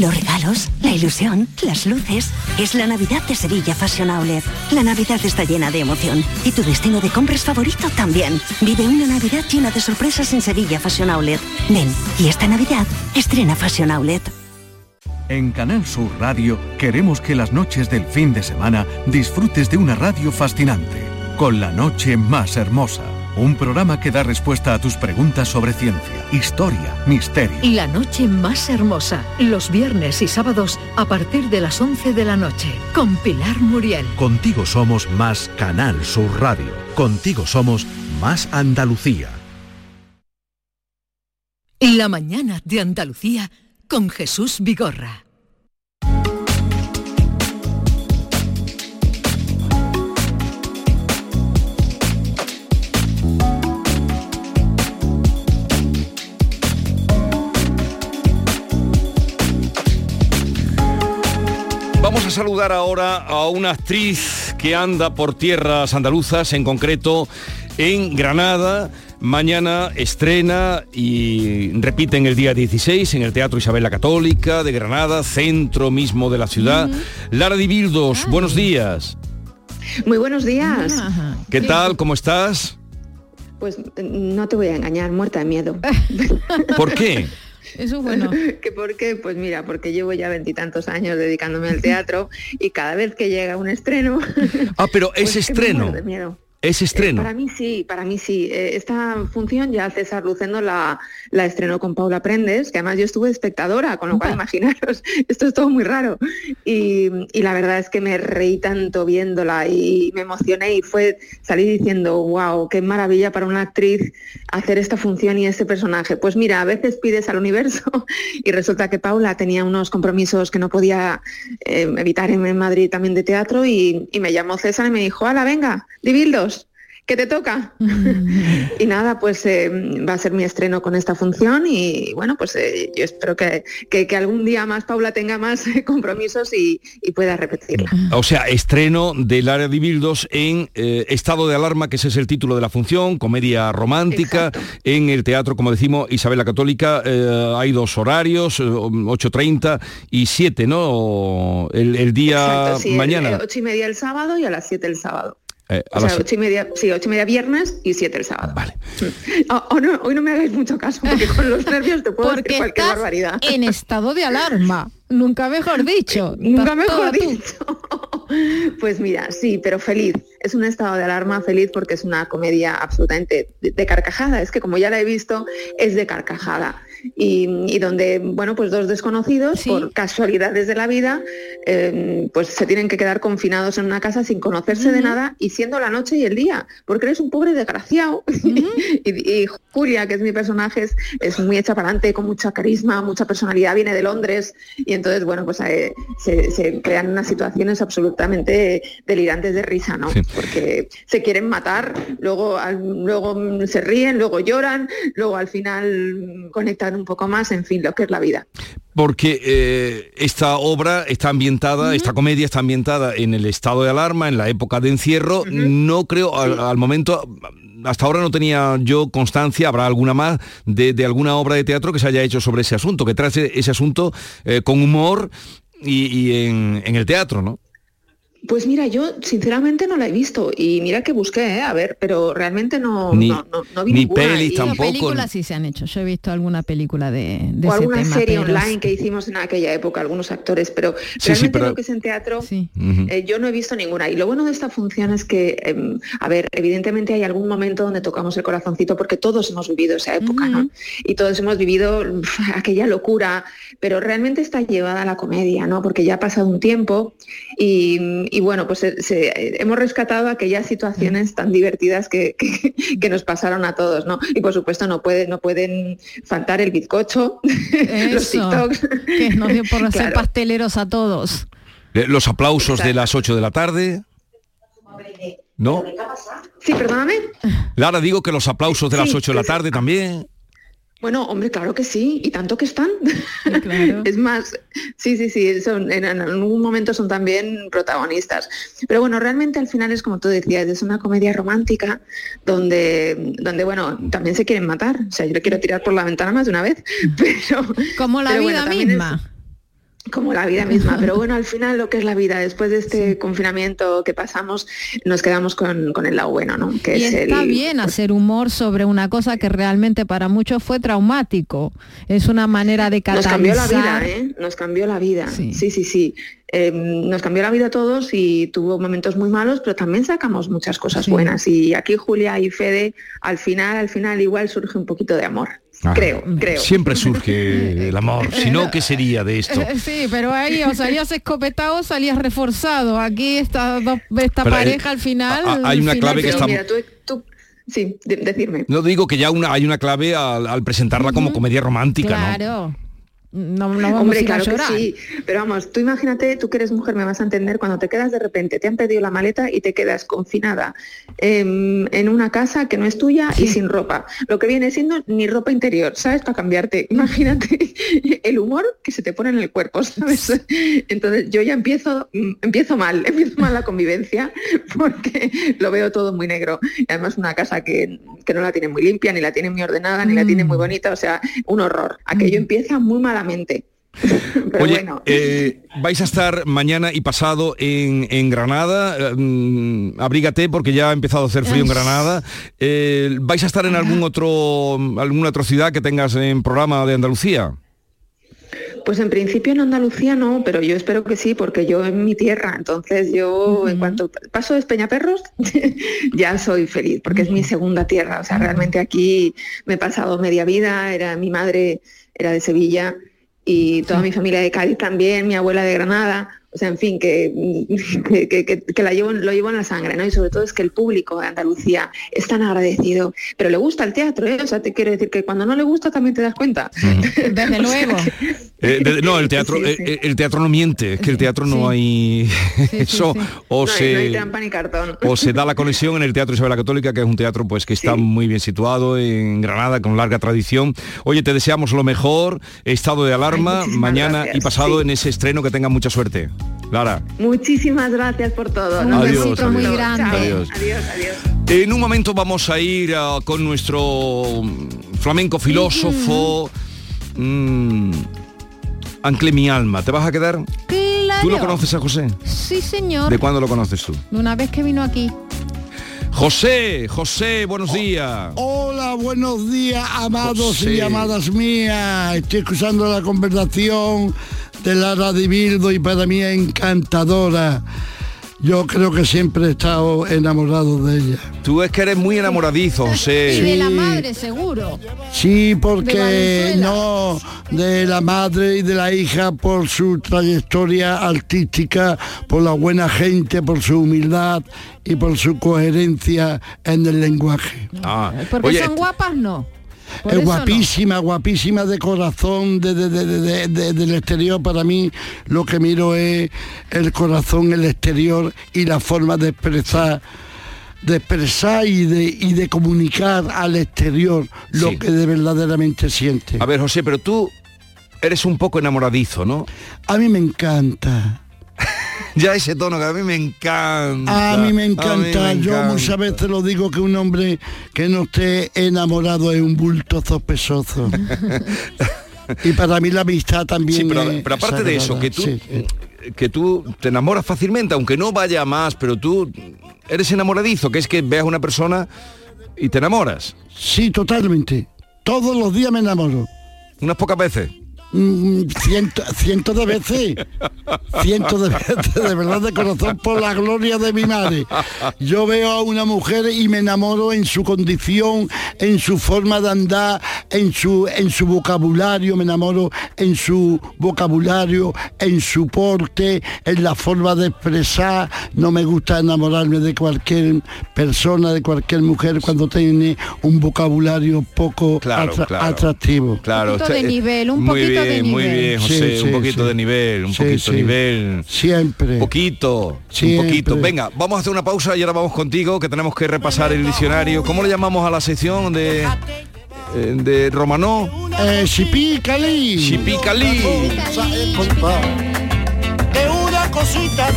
Los regalos, la ilusión, las luces. Es la Navidad de Sevilla Fashion Outlet. La Navidad está llena de emoción y tu destino de compras favorito también. Vive una Navidad llena de sorpresas en Sevilla Fashion Outlet. Ven, y esta Navidad estrena Fashion Outlet. En Canal Sur Radio queremos que las noches del fin de semana disfrutes de una radio fascinante, con la noche más hermosa. Un programa que da respuesta a tus preguntas sobre ciencia, historia, misterio. La noche más hermosa, los viernes y sábados a partir de las 11 de la noche, con Pilar Muriel. Contigo somos más Canal Sur Radio. Contigo somos más Andalucía. La mañana de Andalucía con Jesús Vigorra. Saludar ahora a una actriz que anda por tierras andaluzas, en concreto en Granada. Mañana estrena y repiten el día 16 en el Teatro Isabel la Católica de Granada, centro mismo de la ciudad. Lara Dibildos, buenos días. Muy buenos días. ¿Qué tal? ¿Cómo estás? Pues no te voy a engañar, muerta de miedo. ¿Por qué? Eso es bueno. ¿Que ¿Por qué? Pues mira, porque llevo ya veintitantos años dedicándome al teatro y cada vez que llega un estreno... Ah, pero es pues que me estreno. muero de miedo. Es estreno. Para mí sí, para mí sí. Eh, esta función ya César Lucendo la, la estrenó con Paula Prendes, que además yo estuve espectadora, con lo cual imaginaros, esto es todo muy raro. Y, y la verdad es que me reí tanto viéndola y me emocioné y fue salí diciendo, wow, qué maravilla para una actriz hacer esta función y este personaje. Pues mira, a veces pides al universo y resulta que Paula tenía unos compromisos que no podía eh, evitar en, en Madrid también de teatro y, y me llamó César y me dijo, hala, venga, divildos, que te toca. y nada, pues eh, va a ser mi estreno con esta función y bueno, pues eh, yo espero que, que- que algún día más Paula tenga más eh, compromisos y, y pueda repetirla. O sea, estreno del área de Bildos en eh, Estado de Alarma, que ese es el título de la función, comedia romántica, en el teatro, como decimos, Isabel la Católica. hay dos horarios, eh, 8.30 y 7, ¿no? El, el día Exacto, sí, el- mañana. eh, ocho y media el sábado y a las siete el sábado. Eh, a O las- sea, ocho y media, sí, ocho y media viernes y siete el sábado. Vale. no, hoy no me hagáis mucho caso, porque con los nervios te puedo Porque decir cualquier estás barbaridad. en estado de alarma. Nunca mejor dicho. Nunca mejor dicho. Pues mira, sí, pero feliz. Es un estado de alarma feliz porque es una comedia absolutamente de, de carcajada. Es que como ya la he visto, es de carcajada. Y, y donde, bueno, pues dos desconocidos, por casualidades de la vida, eh, pues se tienen que quedar confinados en una casa sin conocerse de nada y siendo la noche y el día, porque eres un pobre desgraciado. y, y Julia, que es mi personaje, es, es muy hecha para adelante, con mucha carisma, mucha personalidad, viene de Londres y entonces, bueno, pues eh, se, se crean unas situaciones absolutamente delirantes de risa, ¿no? Porque se quieren matar, luego, al- luego se ríen, luego lloran, luego al final mm, un poco más, en fin, lo que es la vida. porque eh, esta obra está ambientada, esta comedia está ambientada en el estado de alarma, en la época de encierro. No creo, al, al momento, hasta ahora no tenía yo constancia, habrá alguna más, de, de alguna obra de teatro que se haya hecho sobre ese asunto, que trate ese asunto eh, con humor y, y en, en el teatro, ¿no? Pues mira, yo sinceramente no la he visto y mira que busqué, ¿eh? a ver, pero realmente no, Ni- no, no, no vi ni ninguna. pelis Y- tampoco. Películas sí se han hecho. Yo he visto alguna película de, de o ese alguna tema, serie pero- online que hicimos en aquella época, algunos actores, pero Sí, sí, realmente pero- lo que es en teatro, eh, yo no he visto ninguna. Y lo bueno de esta función es que, em, a ver, evidentemente hay algún momento donde tocamos el corazoncito porque todos hemos vivido esa época, ¿no? Y todos hemos vivido aquella locura, pero realmente está llevada a la comedia, ¿no? Porque ya ha pasado un tiempo y, y bueno, pues se- se- hemos rescatado aquellas situaciones tan divertidas que, que- que nos pasaron a todos, ¿no? Y por supuesto no, puede, no pueden faltar el bizcocho, los TikToks. que nos dio por ser Claro. pasteleros a todos. Eh, Los aplausos de las 8 de la tarde. ¿No? Sí, perdóname. Lara, digo que los aplausos de las Sí, 8 de la tarde también. Bueno, hombre, claro que sí, y tanto que están. es más, sí, sí, sí, son, en, en algún momento son también protagonistas. Pero bueno, realmente al final es como tú decías, es una comedia romántica donde, donde bueno, también se quieren matar. O sea, yo le quiero tirar por la ventana más de una vez, pero... Como la pero bueno, vida es- misma. Como la vida misma, pero bueno, al final lo que es la vida, después de este confinamiento que pasamos, nos quedamos con, con el lado bueno, ¿no? Que Y es está el, bien hacer humor sobre una cosa que realmente para muchos fue traumático. Es una manera de Nos catalizar. cambió la vida, ¿eh? Nos cambió la vida. Sí, sí, sí. Eh, nos cambió la vida a todos y tuvo momentos muy malos, pero también sacamos muchas cosas buenas. Y aquí Julia y Fede, al final, al final igual surge un poquito de amor. Ah, creo, creo. Siempre surge el amor. Si no, ¿qué sería de esto? Sí, pero ahí o salías escopetado o salías reforzado. Aquí esta, esta Pero, eh, pareja al final. hay una final clave que está- mira, tú, tú- sí, de- decirme. No digo que ya una, hay una clave al, al presentarla como comedia romántica, ¿no? Claro. No, no vamos Hombre, a ir a claro que sí, pero vamos, tú imagínate, tú que eres mujer me vas a entender cuando te quedas de repente, te han pedido la maleta y te quedas confinada em, en una casa que no es tuya y sin ropa, lo que viene siendo ni ropa interior, ¿sabes? Para cambiarte. Imagínate el humor que se te pone en el cuerpo, ¿sabes? Entonces yo ya empiezo, mm, empiezo mal, empiezo mal la convivencia porque lo veo todo muy negro. Y además una casa que, que no la tiene muy limpia, ni la tiene muy ordenada, ni la tiene muy bonita, o sea, un horror. Aquello empieza muy malamente. Pero Oye, bueno. eh, vais a estar mañana y pasado en, en Granada. eh, mm, abrígate porque ya ha empezado a hacer frío en. Granada. Eh, ¿Vais a estar en algún otro, alguna otra ciudad que tengas en programa de Andalucía? Pues en principio en Andalucía no, pero yo espero que sí, porque yo en mi tierra, entonces yo en cuanto paso de Peñaperros ya soy feliz, porque es mi segunda tierra, o sea, realmente aquí me he pasado media vida, era mi madre era de Sevilla y toda mi familia de Cádiz también, mi abuela de Granada, o sea, en fin, que, que, que- que- que la llevo, lo llevo en la sangre, ¿no? Y sobre todo es que el público de Andalucía es tan agradecido, pero le gusta el teatro, ¿eh? O sea, te quiero decir que cuando no le gusta también te das cuenta. Desde luego. Eh, de- no, el teatro, Sí, sí. eh, el teatro no miente, es que el teatro no hay eso, o no, se no hay trampa ni cartón. o se da la conexión en el Teatro Isabel la Católica, que es un teatro pues que está muy bien situado en Granada, con larga tradición. Oye, te deseamos lo mejor, estado de alarma, mañana gracias, y pasado sí. en ese estreno, que tengan mucha suerte. Lara. Muchísimas gracias por todo. Un besito muy grande. Adiós. adiós, adiós. En un momento vamos a ir ah, con nuestro mm, flamenco filósofo, mm, Ancle mi alma. ¿Te vas a quedar? Claro. ¿Tú lo conoces a José? Sí, señor. ¿De cuándo lo conoces tú? De Una vez que vino aquí. José, José, buenos días. Hola, buenos días, amados José. y amadas mías. Estoy escuchando la conversación de Lara de Bildo y para mí es encantadora. Yo creo que siempre he estado enamorado de ella. Tú es que eres muy enamoradizo, José. Y de la madre, seguro. Sí, porque no de la madre y de la hija por su trayectoria artística, por la buena gente, por su humildad y por su coherencia en el lenguaje. Ah, Porque oye, son guapas, no. Es no. guapísima, guapísima de corazón, de, de- de- de- de- de- del exterior. Para mí lo que miro es el corazón, el exterior y la forma de expresar, de expresar y de, y de comunicar al exterior lo Sí. que de verdaderamente siente. A ver, José, pero tú eres un poco enamoradizo, ¿no? A mí me encanta. Ya ese tono que a mí me encanta. A mí me A mí encanta. Yo muchas veces lo digo que un hombre que no esté enamorado es un bulto zopesoso. y para mí la amistad también Sí, pero, es pero aparte de eso, que tú, Sí. que tú te enamoras fácilmente, aunque no vaya a más, pero tú eres enamoradizo, que es que veas una persona y te enamoras. Sí, totalmente. Todos los días me enamoro. Unas pocas veces. Mm, ciento- cientos de veces. Cientos de veces, de verdad, de corazón, por la gloria de mi madre. Yo veo a una mujer y me enamoro en su condición, en su forma de andar, en su, en su vocabulario, me enamoro en su vocabulario, en su porte, en la forma de expresar. No me gusta enamorarme de cualquier persona, de cualquier mujer, cuando tiene un vocabulario poco Claro, atra- claro. atractivo. Claro, Un poquito de nivel, un poquito bien, de Muy bien, José, Sí, un poquito sí. de nivel, un Sí, poquito sí. de nivel. Siempre. Poquito, un Siempre. poquito. Venga, vamos a hacer una pausa y ahora vamos contigo, que tenemos que repasar el diccionario. ¿Cómo le llamamos a la sección de, eh, de Romanó? Eh. Chipícali. Es una cosita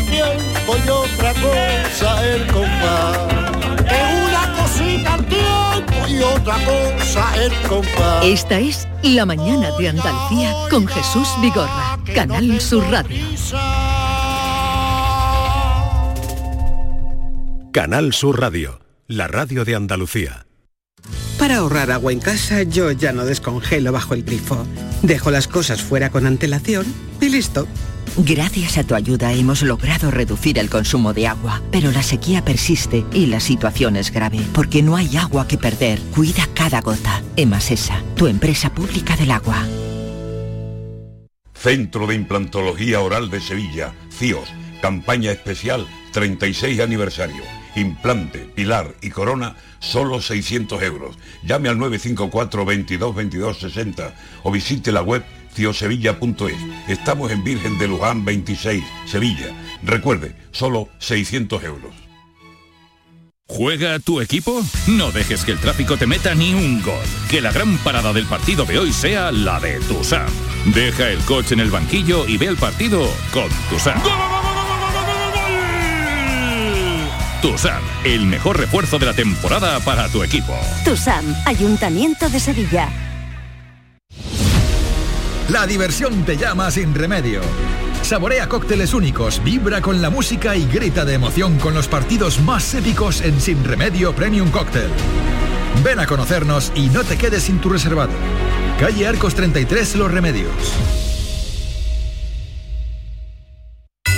otra cosa el compás. Es una cosita al tiempo y otra cosa el compás. Esta es La Mañana de Andalucía con Jesús Vigorra, Canal Sur Radio. Canal Sur Radio, la radio de Andalucía. Para ahorrar agua en casa yo ya no descongelo bajo el grifo. Dejo las cosas fuera con antelación y listo. Gracias a tu ayuda hemos logrado reducir el consumo de agua, pero la sequía persiste y la situación es grave, porque no hay agua que perder. Cuida cada gota. Emasesa, tu empresa pública del agua. Centro de Implantología Oral de Sevilla, CIOS, campaña especial 36 aniversario. implante, pilar y corona, solo 600 euros. Llame al 954 22 22 60 o visite la web ciosevilla.es. Estamos en Virgen de Luján 26, Sevilla. Recuerde, solo 600 euros. ¿Juega tu equipo? No dejes que el tráfico te meta ni un gol. Que la gran parada del partido de hoy sea la de Tusam. Deja el coche en el banquillo y ve el partido con Tusam. Tusam, el mejor refuerzo de la temporada para tu equipo. TUSAM, Ayuntamiento de Sevilla. La diversión te llama sin remedio. Saborea cócteles únicos, vibra con la música y grita de emoción con los partidos más épicos en Sin Remedio Premium Cóctel. Ven a conocernos y no te quedes sin tu reservado. Calle Arcos 33 Los Remedios.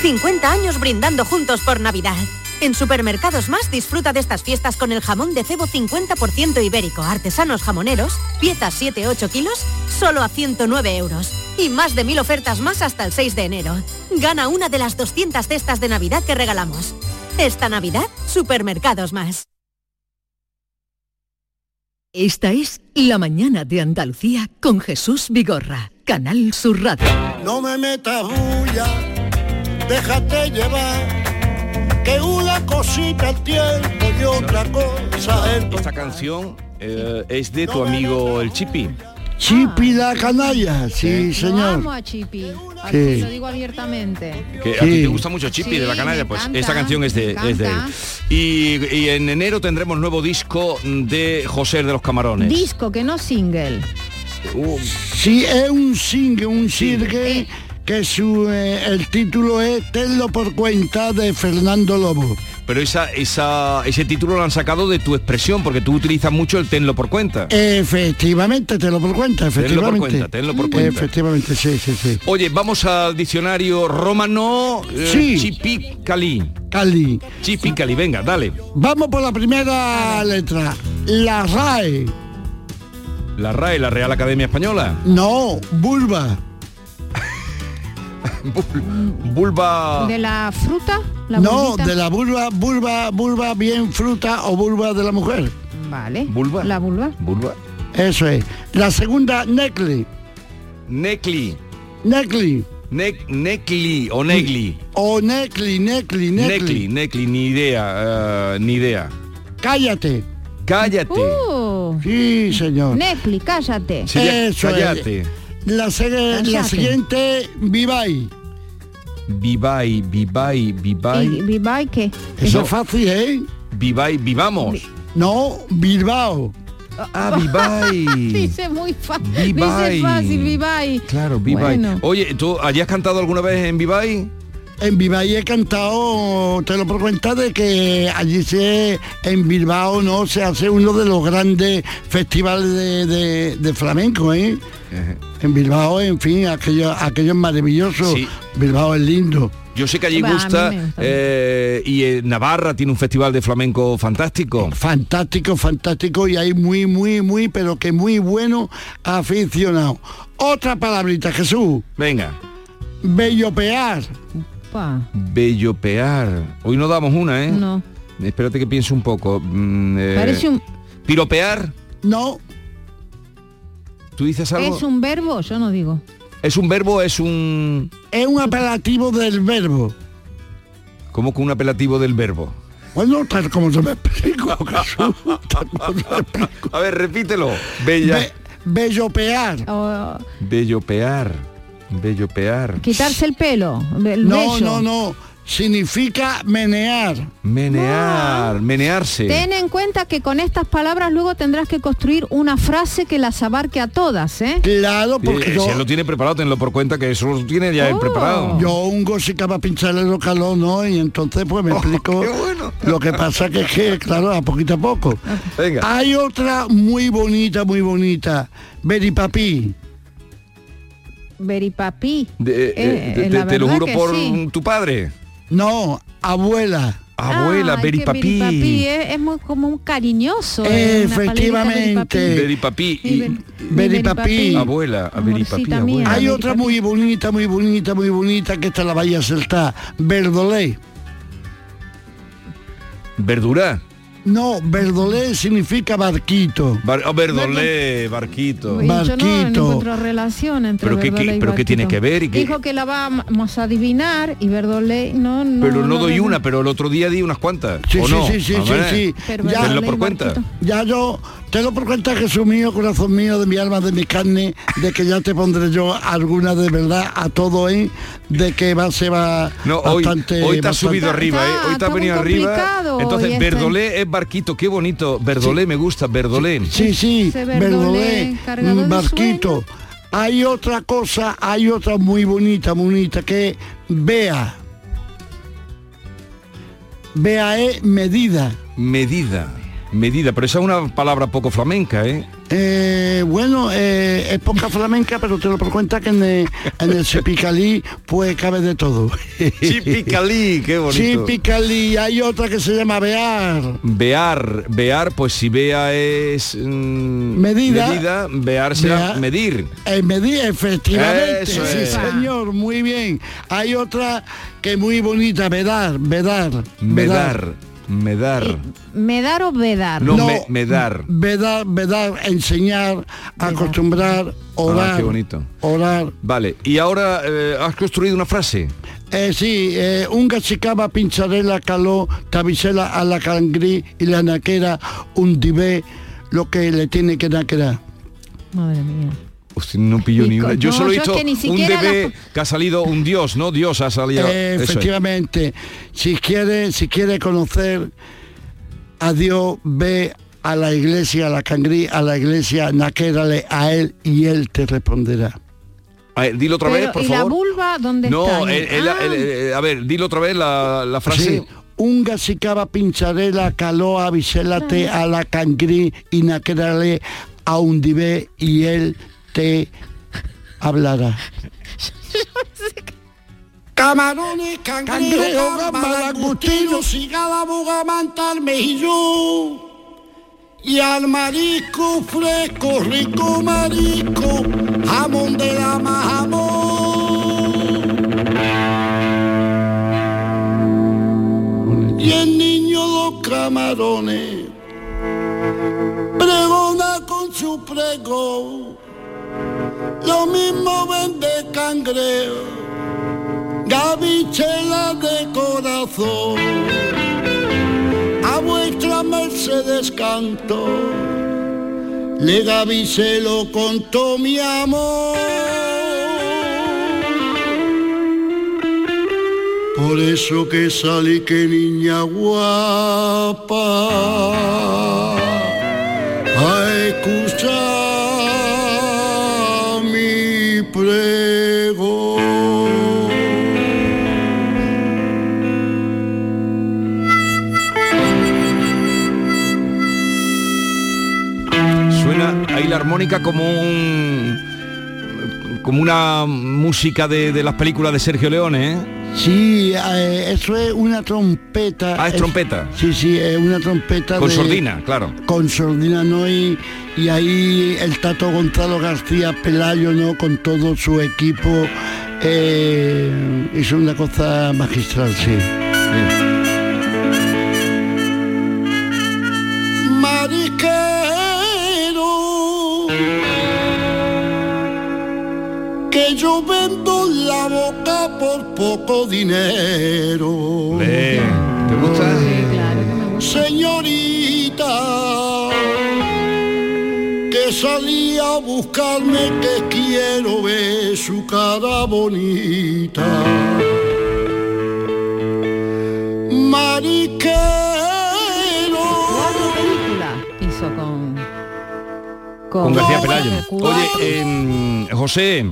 50 años brindando juntos por Navidad. En Supermercados Más disfruta de estas fiestas con el jamón de cebo 50% ibérico, artesanos jamoneros, piezas 7-8 kilos, solo a 109 euros. Y más de mil ofertas más hasta el 6 de enero. Gana una de las 200 cestas de Navidad que regalamos. Esta Navidad, Supermercados Más. Esta es La Mañana de Andalucía con Jesús Vigorra, Canal Sur Radio. No me metas bulla, déjate llevar, que una cosita al tiempo y otra cosa el Esta canción eh, es de tu amigo el Chipi. Chipi la canalla, sí, señor. amo a Chipi, así Sí. lo digo abiertamente. Que a Sí. ti te gusta mucho Chipi Sí, de la canalla, me pues encanta, esta canción es de, me es de él. encanta. Y, y en enero tendremos nuevo disco de José de los Camarones. Disco, que no single. Sí, es un single, un single que su, eh, el título es Tenlo por cuenta de Fernando Lobo. Pero esa, esa, ese título lo han sacado de tu expresión, porque tú utilizas mucho el tenlo por cuenta. Efectivamente, te lo por cuenta, Tenlo por efectivamente. cuenta, tenlo por cuenta. Efectivamente, sí, sí, sí. Oye, vamos al diccionario romano eh, Sí. Chipicali. Cali. Chipicali, venga, dale. Vamos por la primera letra. La RAE. La RAE, la Real Academia Española. No, vulva. Vulva. ¿De la fruta? La no, de la vulva, vulva, vulva bien fruta o vulva de la mujer. Vale. Vulva. La vulva. Vulva. Eso es. La segunda, necli. Necli. Necli. Ne- necli o negli. O necli, necli, necli. Necli, necli, ni idea, eh, ni idea. Cállate. Cállate. Uh, Sí, señor. Necli, cállate. Sí, es. La, segue- la siguiente, viváis. Vivai, vivai, ¿Y vivai. Vivai qué? Eso es fácil, ¿eh? Vivai, vivamos. No, Bilbao. Ah, vivai. Dice muy fácil. Vivai. Dice fácil, Vivai. Claro, Vivai. Bueno. Oye, ¿tú hayas cantado alguna vez en Vivai? En Bilbao he cantado, te lo por cuenta de que allí se, en Bilbao no se hace uno de los grandes festivales de, de- de flamenco, ¿eh? En Bilbao, en fin, aquello, aquello es maravilloso. Sí. Bilbao es lindo. Yo sé que allí Bah, gusta, eh, y en Navarra tiene un festival de flamenco fantástico. Fantástico, fantástico y hay muy, muy, muy, pero que muy bueno aficionado. Otra palabrita, Jesús. Venga, Bellopear. Pa, bellopear. Hoy no damos una, ¿eh? No. Espérate que piense un poco. Mm, eh, Parece un... Piropear, No, ¿tú dices algo? ¿Es un verbo? Yo no digo. ¿Es un verbo? ¿Es un... es un apelativo del verbo. como que un apelativo del verbo? Bueno, tal como se me explico, Jesús, tal como se me explico. A ver, repítelo. Bella. Be- bellopear. O, bellopear. Bellopear. quitarse el pelo. El No, no, no. Significa menear. Menear, menearse. Ten en cuenta que con estas palabras luego tendrás que construir una frase que las abarque a todas, ¿eh? Claro, porque Eh, yo, Si él lo tiene preparado, tenlo por cuenta que eso lo tiene ya Oh. preparado. yo un gosica para pincharle los calor, ¿no? Y entonces pues me explico. Lo que pasa que es que, claro, a poquito a poco. Venga. Hay otra muy bonita, muy bonita. Beripapi. Beripapi. De- eh, Eh, te- la te, te lo juro por sí. tu padre. No, abuela. Abuela, Ah, es que Beripapi. Beripapi es, es muy como un cariñoso. ¿eh? Efectivamente. Beripapi. Y- Ber- mi Beripapi. Abuela, Beripapi, abuela. Hay Beripapi. otra muy bonita, muy bonita, muy bonita que esta la vaya a saltar. Verdolé. ¿Verdura? No, verdolé significa barquito. Bar- oh, verdolé, barquito. Y yo no, no Barquito. encuentro relación entre ¿Pero qué- qué- Verdolé y pero qué tiene Barquito. que ver y qué- Dijo que la vamos a adivinar y Verdolé no, no. pero no, doy no- una, pero el otro día di unas cuantas. Sí, ¿o sí, no? sí, sí, sí, ver, sí. Pero Ya- Verdolé por cuenta. Barquito. Ya yo te lo por cuenta, Jesús mío, corazón mío, de mi alma, de mi carne, de que ya te pondré yo alguna de verdad a todo, ¿eh? De que va, se va No, hoy, bastante... hoy te has subido arriba, ¿eh? Hoy te has está venido arriba. hoy Entonces, este. Verdolé es barquito, qué bonito. Verdolé me gusta, Verdolé. Sí, sí, Verdolé verdolé, mm, barquito. Hay otra cosa, hay otra muy bonita, muy bonita, que vea. Vea es medida. Medida, medida, pero esa es una palabra poco flamenca, ¿eh? Eh, bueno, eh, es poca flamenca, pero te lo por cuenta que en el, en el Chipicalí pues cabe de todo. Chipicalí, qué bonito. Chipicalí, hay otra que se llama Bear. Bear, bear, pues si vea es mm, Medida. medida, bear será Bea- medir. En medida, efectivamente. Eso sí, es. señor, muy bien. Hay otra que es muy bonita, Vedar, Vedar. Medar, medar. ¿Medar o vedar? No, No. me- medar. Vedar, vedar, enseñar, acostumbrar, orar. Ah, qué bonito. Orar. Vale, y ahora eh, has construido una frase. Eh, sí, eh, un gachicaba pincharela caló, tabicela a la cangrí y la naquera un dibé lo que le tiene que naquerar. Madre mía. Hostia, no pillo Y ni una. Yo no, solo he es visto que un bebé la- que ha salido un dios, ¿no? Dios ha salido. Eh, es. efectivamente, si quiere, si quiere conocer a Dios, ve a la iglesia, a la cangrí, a la iglesia, naquérale a él y él te responderá. A ver, dilo otra vez, por ¿Y la favor. vulva dónde No, está? el- el- Ah, el- el- a ver, dilo otra vez la, la frase. Sí, un gasicaba pincharela caló avisélate a la cangrí y naquérale a un dibé y él te hablará. Camarones, cangrejos, gambas, langostinos, cigala, bugamanta, mejillón. Y al marisco fresco, rico marisco, jamón de la jamón. Y el niño los camarones, pregona con su pregón, lo mismo vende cangrejo gavichela de corazón, a vuestra mercedes canto, le gavicelo con todo mi amor. Por eso que salí que niña guapa, a escuchar como un como una música de, de las películas de Sergio Leone, ¿eh? Sí, eh, eso es una trompeta. Ah, es trompeta. Sí, sí, es una trompeta Con de- sordina, claro. Con sordina, ¿no? Y, y ahí el Tato Gonzalo García Pelayo, ¿no? Con todo su equipo, eh, hizo una cosa magistral, sí. Yo vendo la boca por poco dinero. ¿Te gusta? Señorita, que salí a buscarme que quiero ver su cara bonita. Con García Pelayo. Cuatro. Oye, em, José,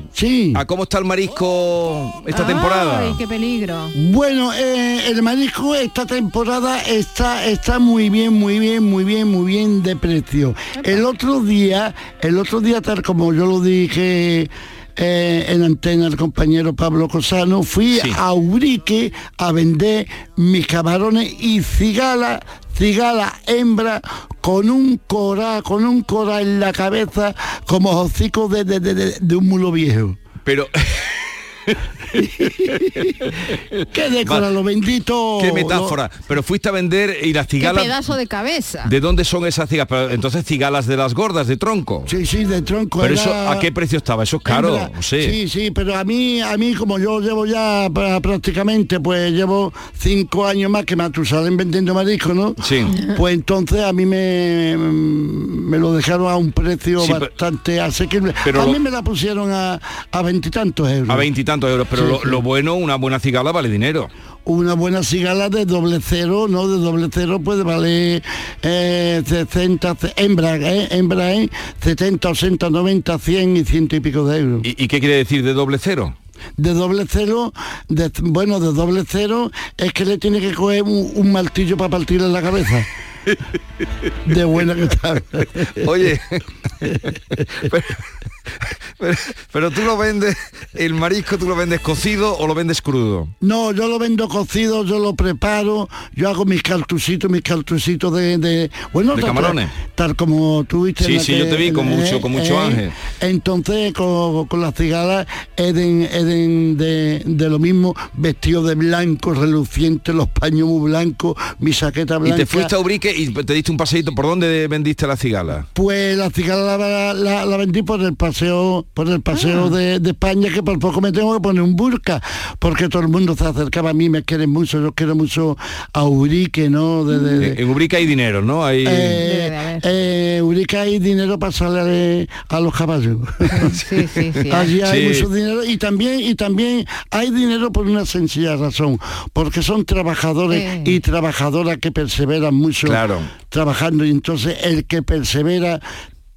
¿a cómo está el marisco esta temporada? Ay, qué peligro. Bueno, eh, el marisco esta temporada está, está muy bien, muy bien, muy bien, muy bien de precio. El otro día, el otro día, tal como yo lo dije eh, en antena el compañero Pablo Cosano, fui a Ubrique a vender mis camarones y cigala, cigala hembra con un cora, con un cora en la cabeza como hocico de- de- de- de un mulo viejo. Pero ¿Qué decora lo bendito? Qué metáfora. Pero fuiste a vender y las Qué cigalas... pedazo de cabeza. ¿De dónde son esas cigalas? Pero, entonces cigalas de las gordas, de tronco. Sí, sí, de tronco. Pero era- eso, ¿a qué precio estaba? Eso es caro, sí. Sí, sí, pero a mí, a mí como yo llevo ya pra- prácticamente, pues llevo cinco años más que Matusalén vendiendo marisco, ¿no? Sí. Pues entonces a mí me, me lo dejaron a un precio Sí, pero- bastante asequible. pero a lo- mí me la pusieron a a veintitantos euros. A veintitantos euros, pero Lo, bueno, una buena cigala vale dinero. Una buena cigala de doble cero, ¿no? De doble cero puede valer eh, 60, ce- hembra, ¿eh? Hembra, ¿eh? 70, 80, 90, 100 y ciento y pico de euros. ¿Y, y qué quiere decir de doble cero? De doble cero, de- bueno, de doble cero es que le tiene que coger un, un martillo para partirle la cabeza. De buena que está. Oye, pero, pero- pero tú lo vendes, el marisco tú lo vendes cocido o lo vendes crudo. No, yo lo vendo cocido, yo lo preparo, yo hago mis cartucitos, mis cartucitos de, de- bueno, ¿De tal- camarones? Tal como tú viste. Sí, sí, yo te vi con mucho- con mucho ángel. Entonces, con, con las cigalas, Eden, Eden de, de lo mismo, vestido de blanco, reluciente, los paños muy blancos, mi saqueta Y blanca. te fuiste a Ubrique y te diste un paseíto. ¿Por dónde vendiste la cigala? Pues la cigala la, la- la vendí por el paseo, por el paseo Ah. de, de España, que por poco me tengo que poner un burka, porque todo el mundo se acercaba a mí, me quieren mucho, yo quiero mucho a Urique, ¿no? De, de- de- En Ubrique hay dinero, ¿no? Hay... eh, eh, Urique hay dinero para salir a los caballos. Sí, sí, sí. Allí hay Sí. mucho dinero y también y también hay dinero por una sencilla razón, porque son trabajadores y trabajadoras que perseveran mucho Claro. trabajando y entonces el que persevera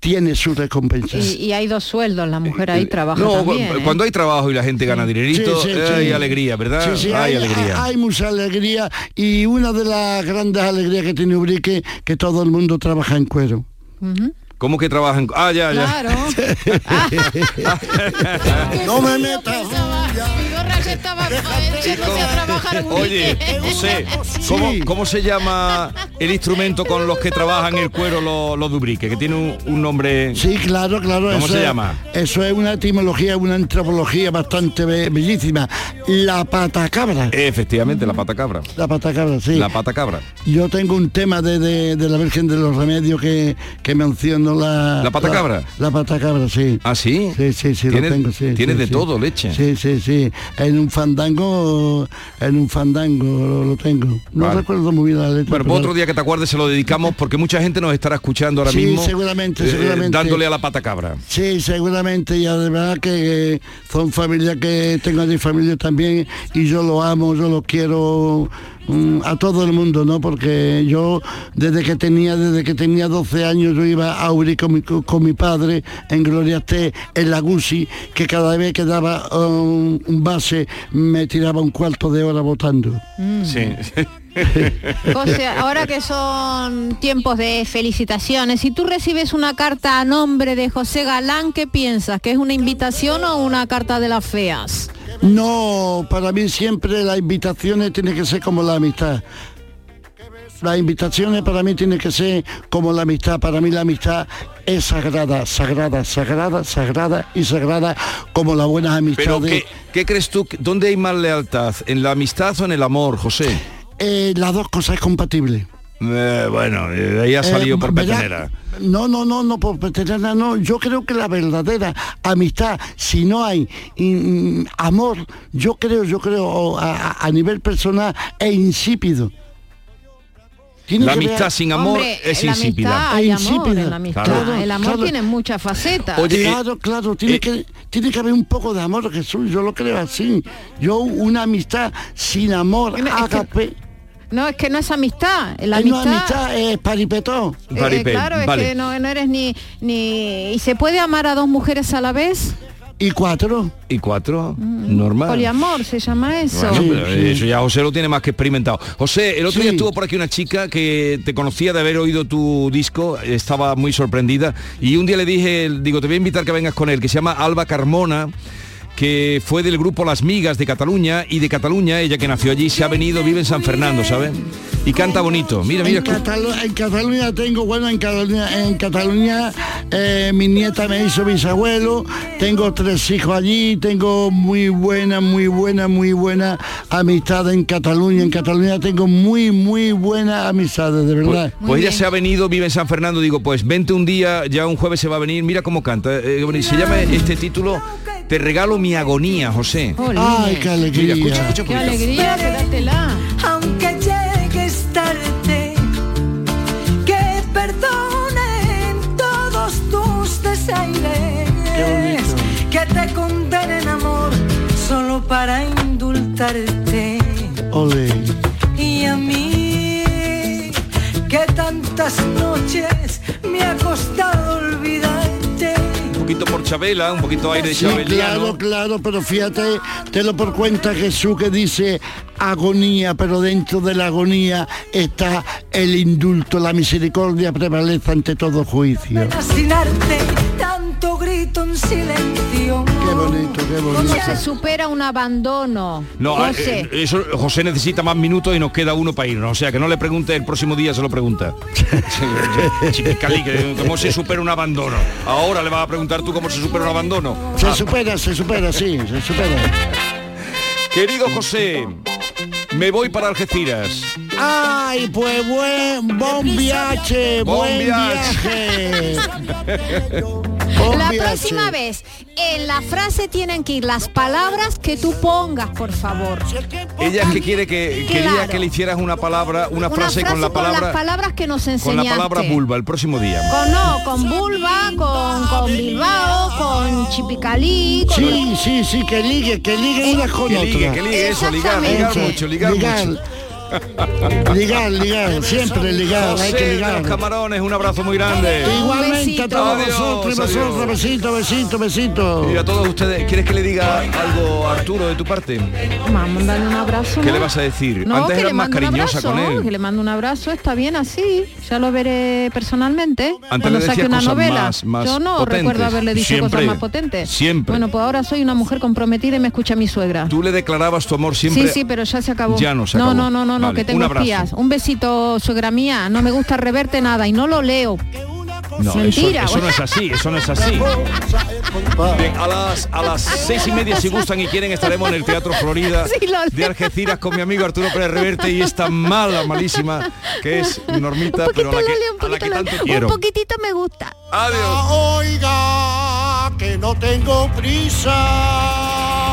tiene su recompensa. Y, y hay dos sueldos, la mujer ahí trabaja No, cu- también. ¿eh? cuando hay trabajo y la gente gana dinerito, Sí, sí, hay sí. alegría, ¿verdad? Sí, sí, hay, hay, alegría. hay- mucha alegría y una de las grandes alegrías que tiene Ubrique que todo el mundo trabaja en cuero. Ujú. ¿Cómo que trabajan? Ah, ya, ya. Claro. no me metas. Trabajar Oye, ¿cómo, cómo se llama el instrumento con los que trabajan el cuero los los dubrique? Que tiene un, un nombre... Sí, claro, claro. ¿Cómo eso se es- llama? Eso es una etimología, una antropología bastante be- bellísima. La pata cabra. Efectivamente, la pata cabra. La pata cabra, sí. La pata cabra. Yo tengo un tema de, de- de la Virgen de los Remedios que, que menciono la... ¿La pata cabra? La pata cabra, sí. ¿Ah, sí? Sí, sí, sí, lo tengo, sí. tienes sí, de sí. todo, leche. Sí, sí, sí. En un fandango, en un fandango lo, lo tengo. No Vale. recuerdo muy bien la letra. Bueno, pero- pues otro día que te acuerdes se lo dedicamos porque mucha gente nos estará escuchando ahora Sí, mismo. seguramente, eh, seguramente. dándole a la pata cabra. Sí, seguramente, y además que eh, son familias que tengo allí familia también, y yo lo amo, yo lo quiero mm, a todo el mundo, ¿no? Porque yo desde que tenía, desde que tenía 12 años yo iba a Uri con mi, con mi padre en Gloria T en la Gusi, que cada vez que daba um, un base me tiraba un cuarto de hora votando. Sí. José, ahora que son tiempos de felicitaciones, si tú recibes una carta a nombre de José Galán, ¿qué piensas? ¿Que es una invitación o una carta de las feas? No, para mí siempre las invitaciones tienen que ser como la amistad. Las invitaciones para mí tienen que ser como la amistad. Para mí la amistad es sagrada, sagrada, sagrada, sagrada y sagrada como las buenas Pero amistades. ¿qué, qué crees tú? ¿Dónde hay más lealtad? ¿En la amistad o en el amor, José? Eh, las dos cosas es compatible. Eh, bueno, eh, ahí ha salido Eh, por verá, petenera. No, no, no, no, por petenera no. Yo creo que la verdadera amistad, si no hay mm, amor, yo creo, yo creo, a, nivel personal, es insípido. Tiene La ver- amistad sin amor Hombre, es insípida. amistad hay Es amor, insípida. en la amistad. Claro, el amor claro. tiene muchas facetas. Oye, claro, claro, tiene, eh, que, tiene que haber un poco de amor, Jesús, yo lo creo así. Yo una amistad sin amor, Es que- agape, No, es que no es amistad. La es amistad... amistad es paripetón. eh, claro, es que no, no eres ni, ni... ¿Y se puede amar a dos mujeres a la vez? Y cuatro. ¿Y cuatro? Normal. Poliamor se llama eso. Bueno, Sí, pero sí. eso ya José lo tiene más que experimentado. José, el otro día estuvo por aquí una chica que te conocía de haber oído tu disco, estaba muy sorprendida y un día le dije, digo, te voy a invitar que vengas con él, que se llama Alba Carmona. Que fue del grupo Las Migas de Cataluña y de Cataluña, ella que nació allí, se ha venido, vive en San Fernando, ¿sabes? Y canta bonito. Mira, mira. En, Catalu- en Cataluña tengo, bueno, en Cataluña, en Cataluña eh, mi nieta me hizo bisabuelo, tengo tres hijos allí, tengo muy buena, muy buena, muy buena amistad en Cataluña. En Cataluña tengo muy, muy buenas amistades, de verdad. Pues ella se ha venido, vive en San Fernando, digo, pues vente un día, ya un jueves se va a venir, mira cómo canta. eh, se llama este título Te regalo mi agonía, José. Ay, qué alegría. Mira, escucha, escucha Qué alegría, quédatela. Aunque llegues tarde, que perdonen todos tus desaires, que te condenen amor solo para indultarte. Ole. Y a mí, que tantas noches me ha costado olvidarte. Un poquito por Chabela, un poquito aire de Sí, Chabeliano. claro, claro, pero fíjate, te lo por cuenta Jesús que dice agonía, pero dentro de la agonía está el indulto, la misericordia prevalece ante todo juicio. Grito en silencio. Qué bonito, qué ¿Cómo bonito. se supera un abandono? No, José. eh, eso José necesita más minutos y nos queda uno para irnos. O sea, que no le pregunte el próximo día, se lo pregunta. Chipicali, que ¿cómo se supera un abandono? Ahora le vas a preguntar tú cómo se supera un abandono. Se supera, se supera, sí, se supera. Querido José, me voy para Algeciras. Ay, pues buen, buen viaje, Bon buen viaje. La próxima vez, en la frase tienen que ir las palabras que tú pongas, por favor. Ella es que quiere que quería Claro. que le hicieras una palabra, una, Una frase, con la las palabra palabras que nos con enseñaste. la palabra vulva el próximo día. Con, no, con vulva, con, con Bilbao, con Chipicalí, con... Sí, sí, sí, que ligue, que ligue una con Que otra. ligue, que ligue eso, ligar, ligar mucho, ligar mucho. Ligar, ligar, siempre ligar, hay que de ligar. los camarones, un abrazo muy grande. Igualmente a todos Adiós, vosotros y vosotros, besito, besito, besito. Y a todos ustedes, ¿quieres que le diga algo a Arturo de tu parte? Vamos a darle un abrazo. ¿Qué ¿no? le vas a decir? No, Antes que eras le más mando un cariñosa abrazo, con él. Que le mando un abrazo, está bien así. Ya lo veré personalmente. Antes cuando le saque una cosas novela. más- más Yo no potentes. recuerdo haberle dicho Siempre, cosas más potentes. siempre. Bueno, pues ahora soy una mujer comprometida y me escucha mi suegra. Tú le declarabas tu amor siempre. Sí, sí, pero ya se acabó. Ya no se No, acabó. no, no, no, no, Vale, que tengo un espías. Un besito, suegra mía. No me gusta reverte nada y no lo leo. No, Mentira, Eso, eso no es así, eso no es así. Bien, a las, a las seis y media, si gustan y quieren, estaremos en el Teatro Florida de Algeciras con mi amigo Arturo Pérez Reverte y esta mala, malísima, que es Normita, pero a la que, a la que tanto quiero. poquitito me gusta. Adiós. Oiga, que no tengo prisa.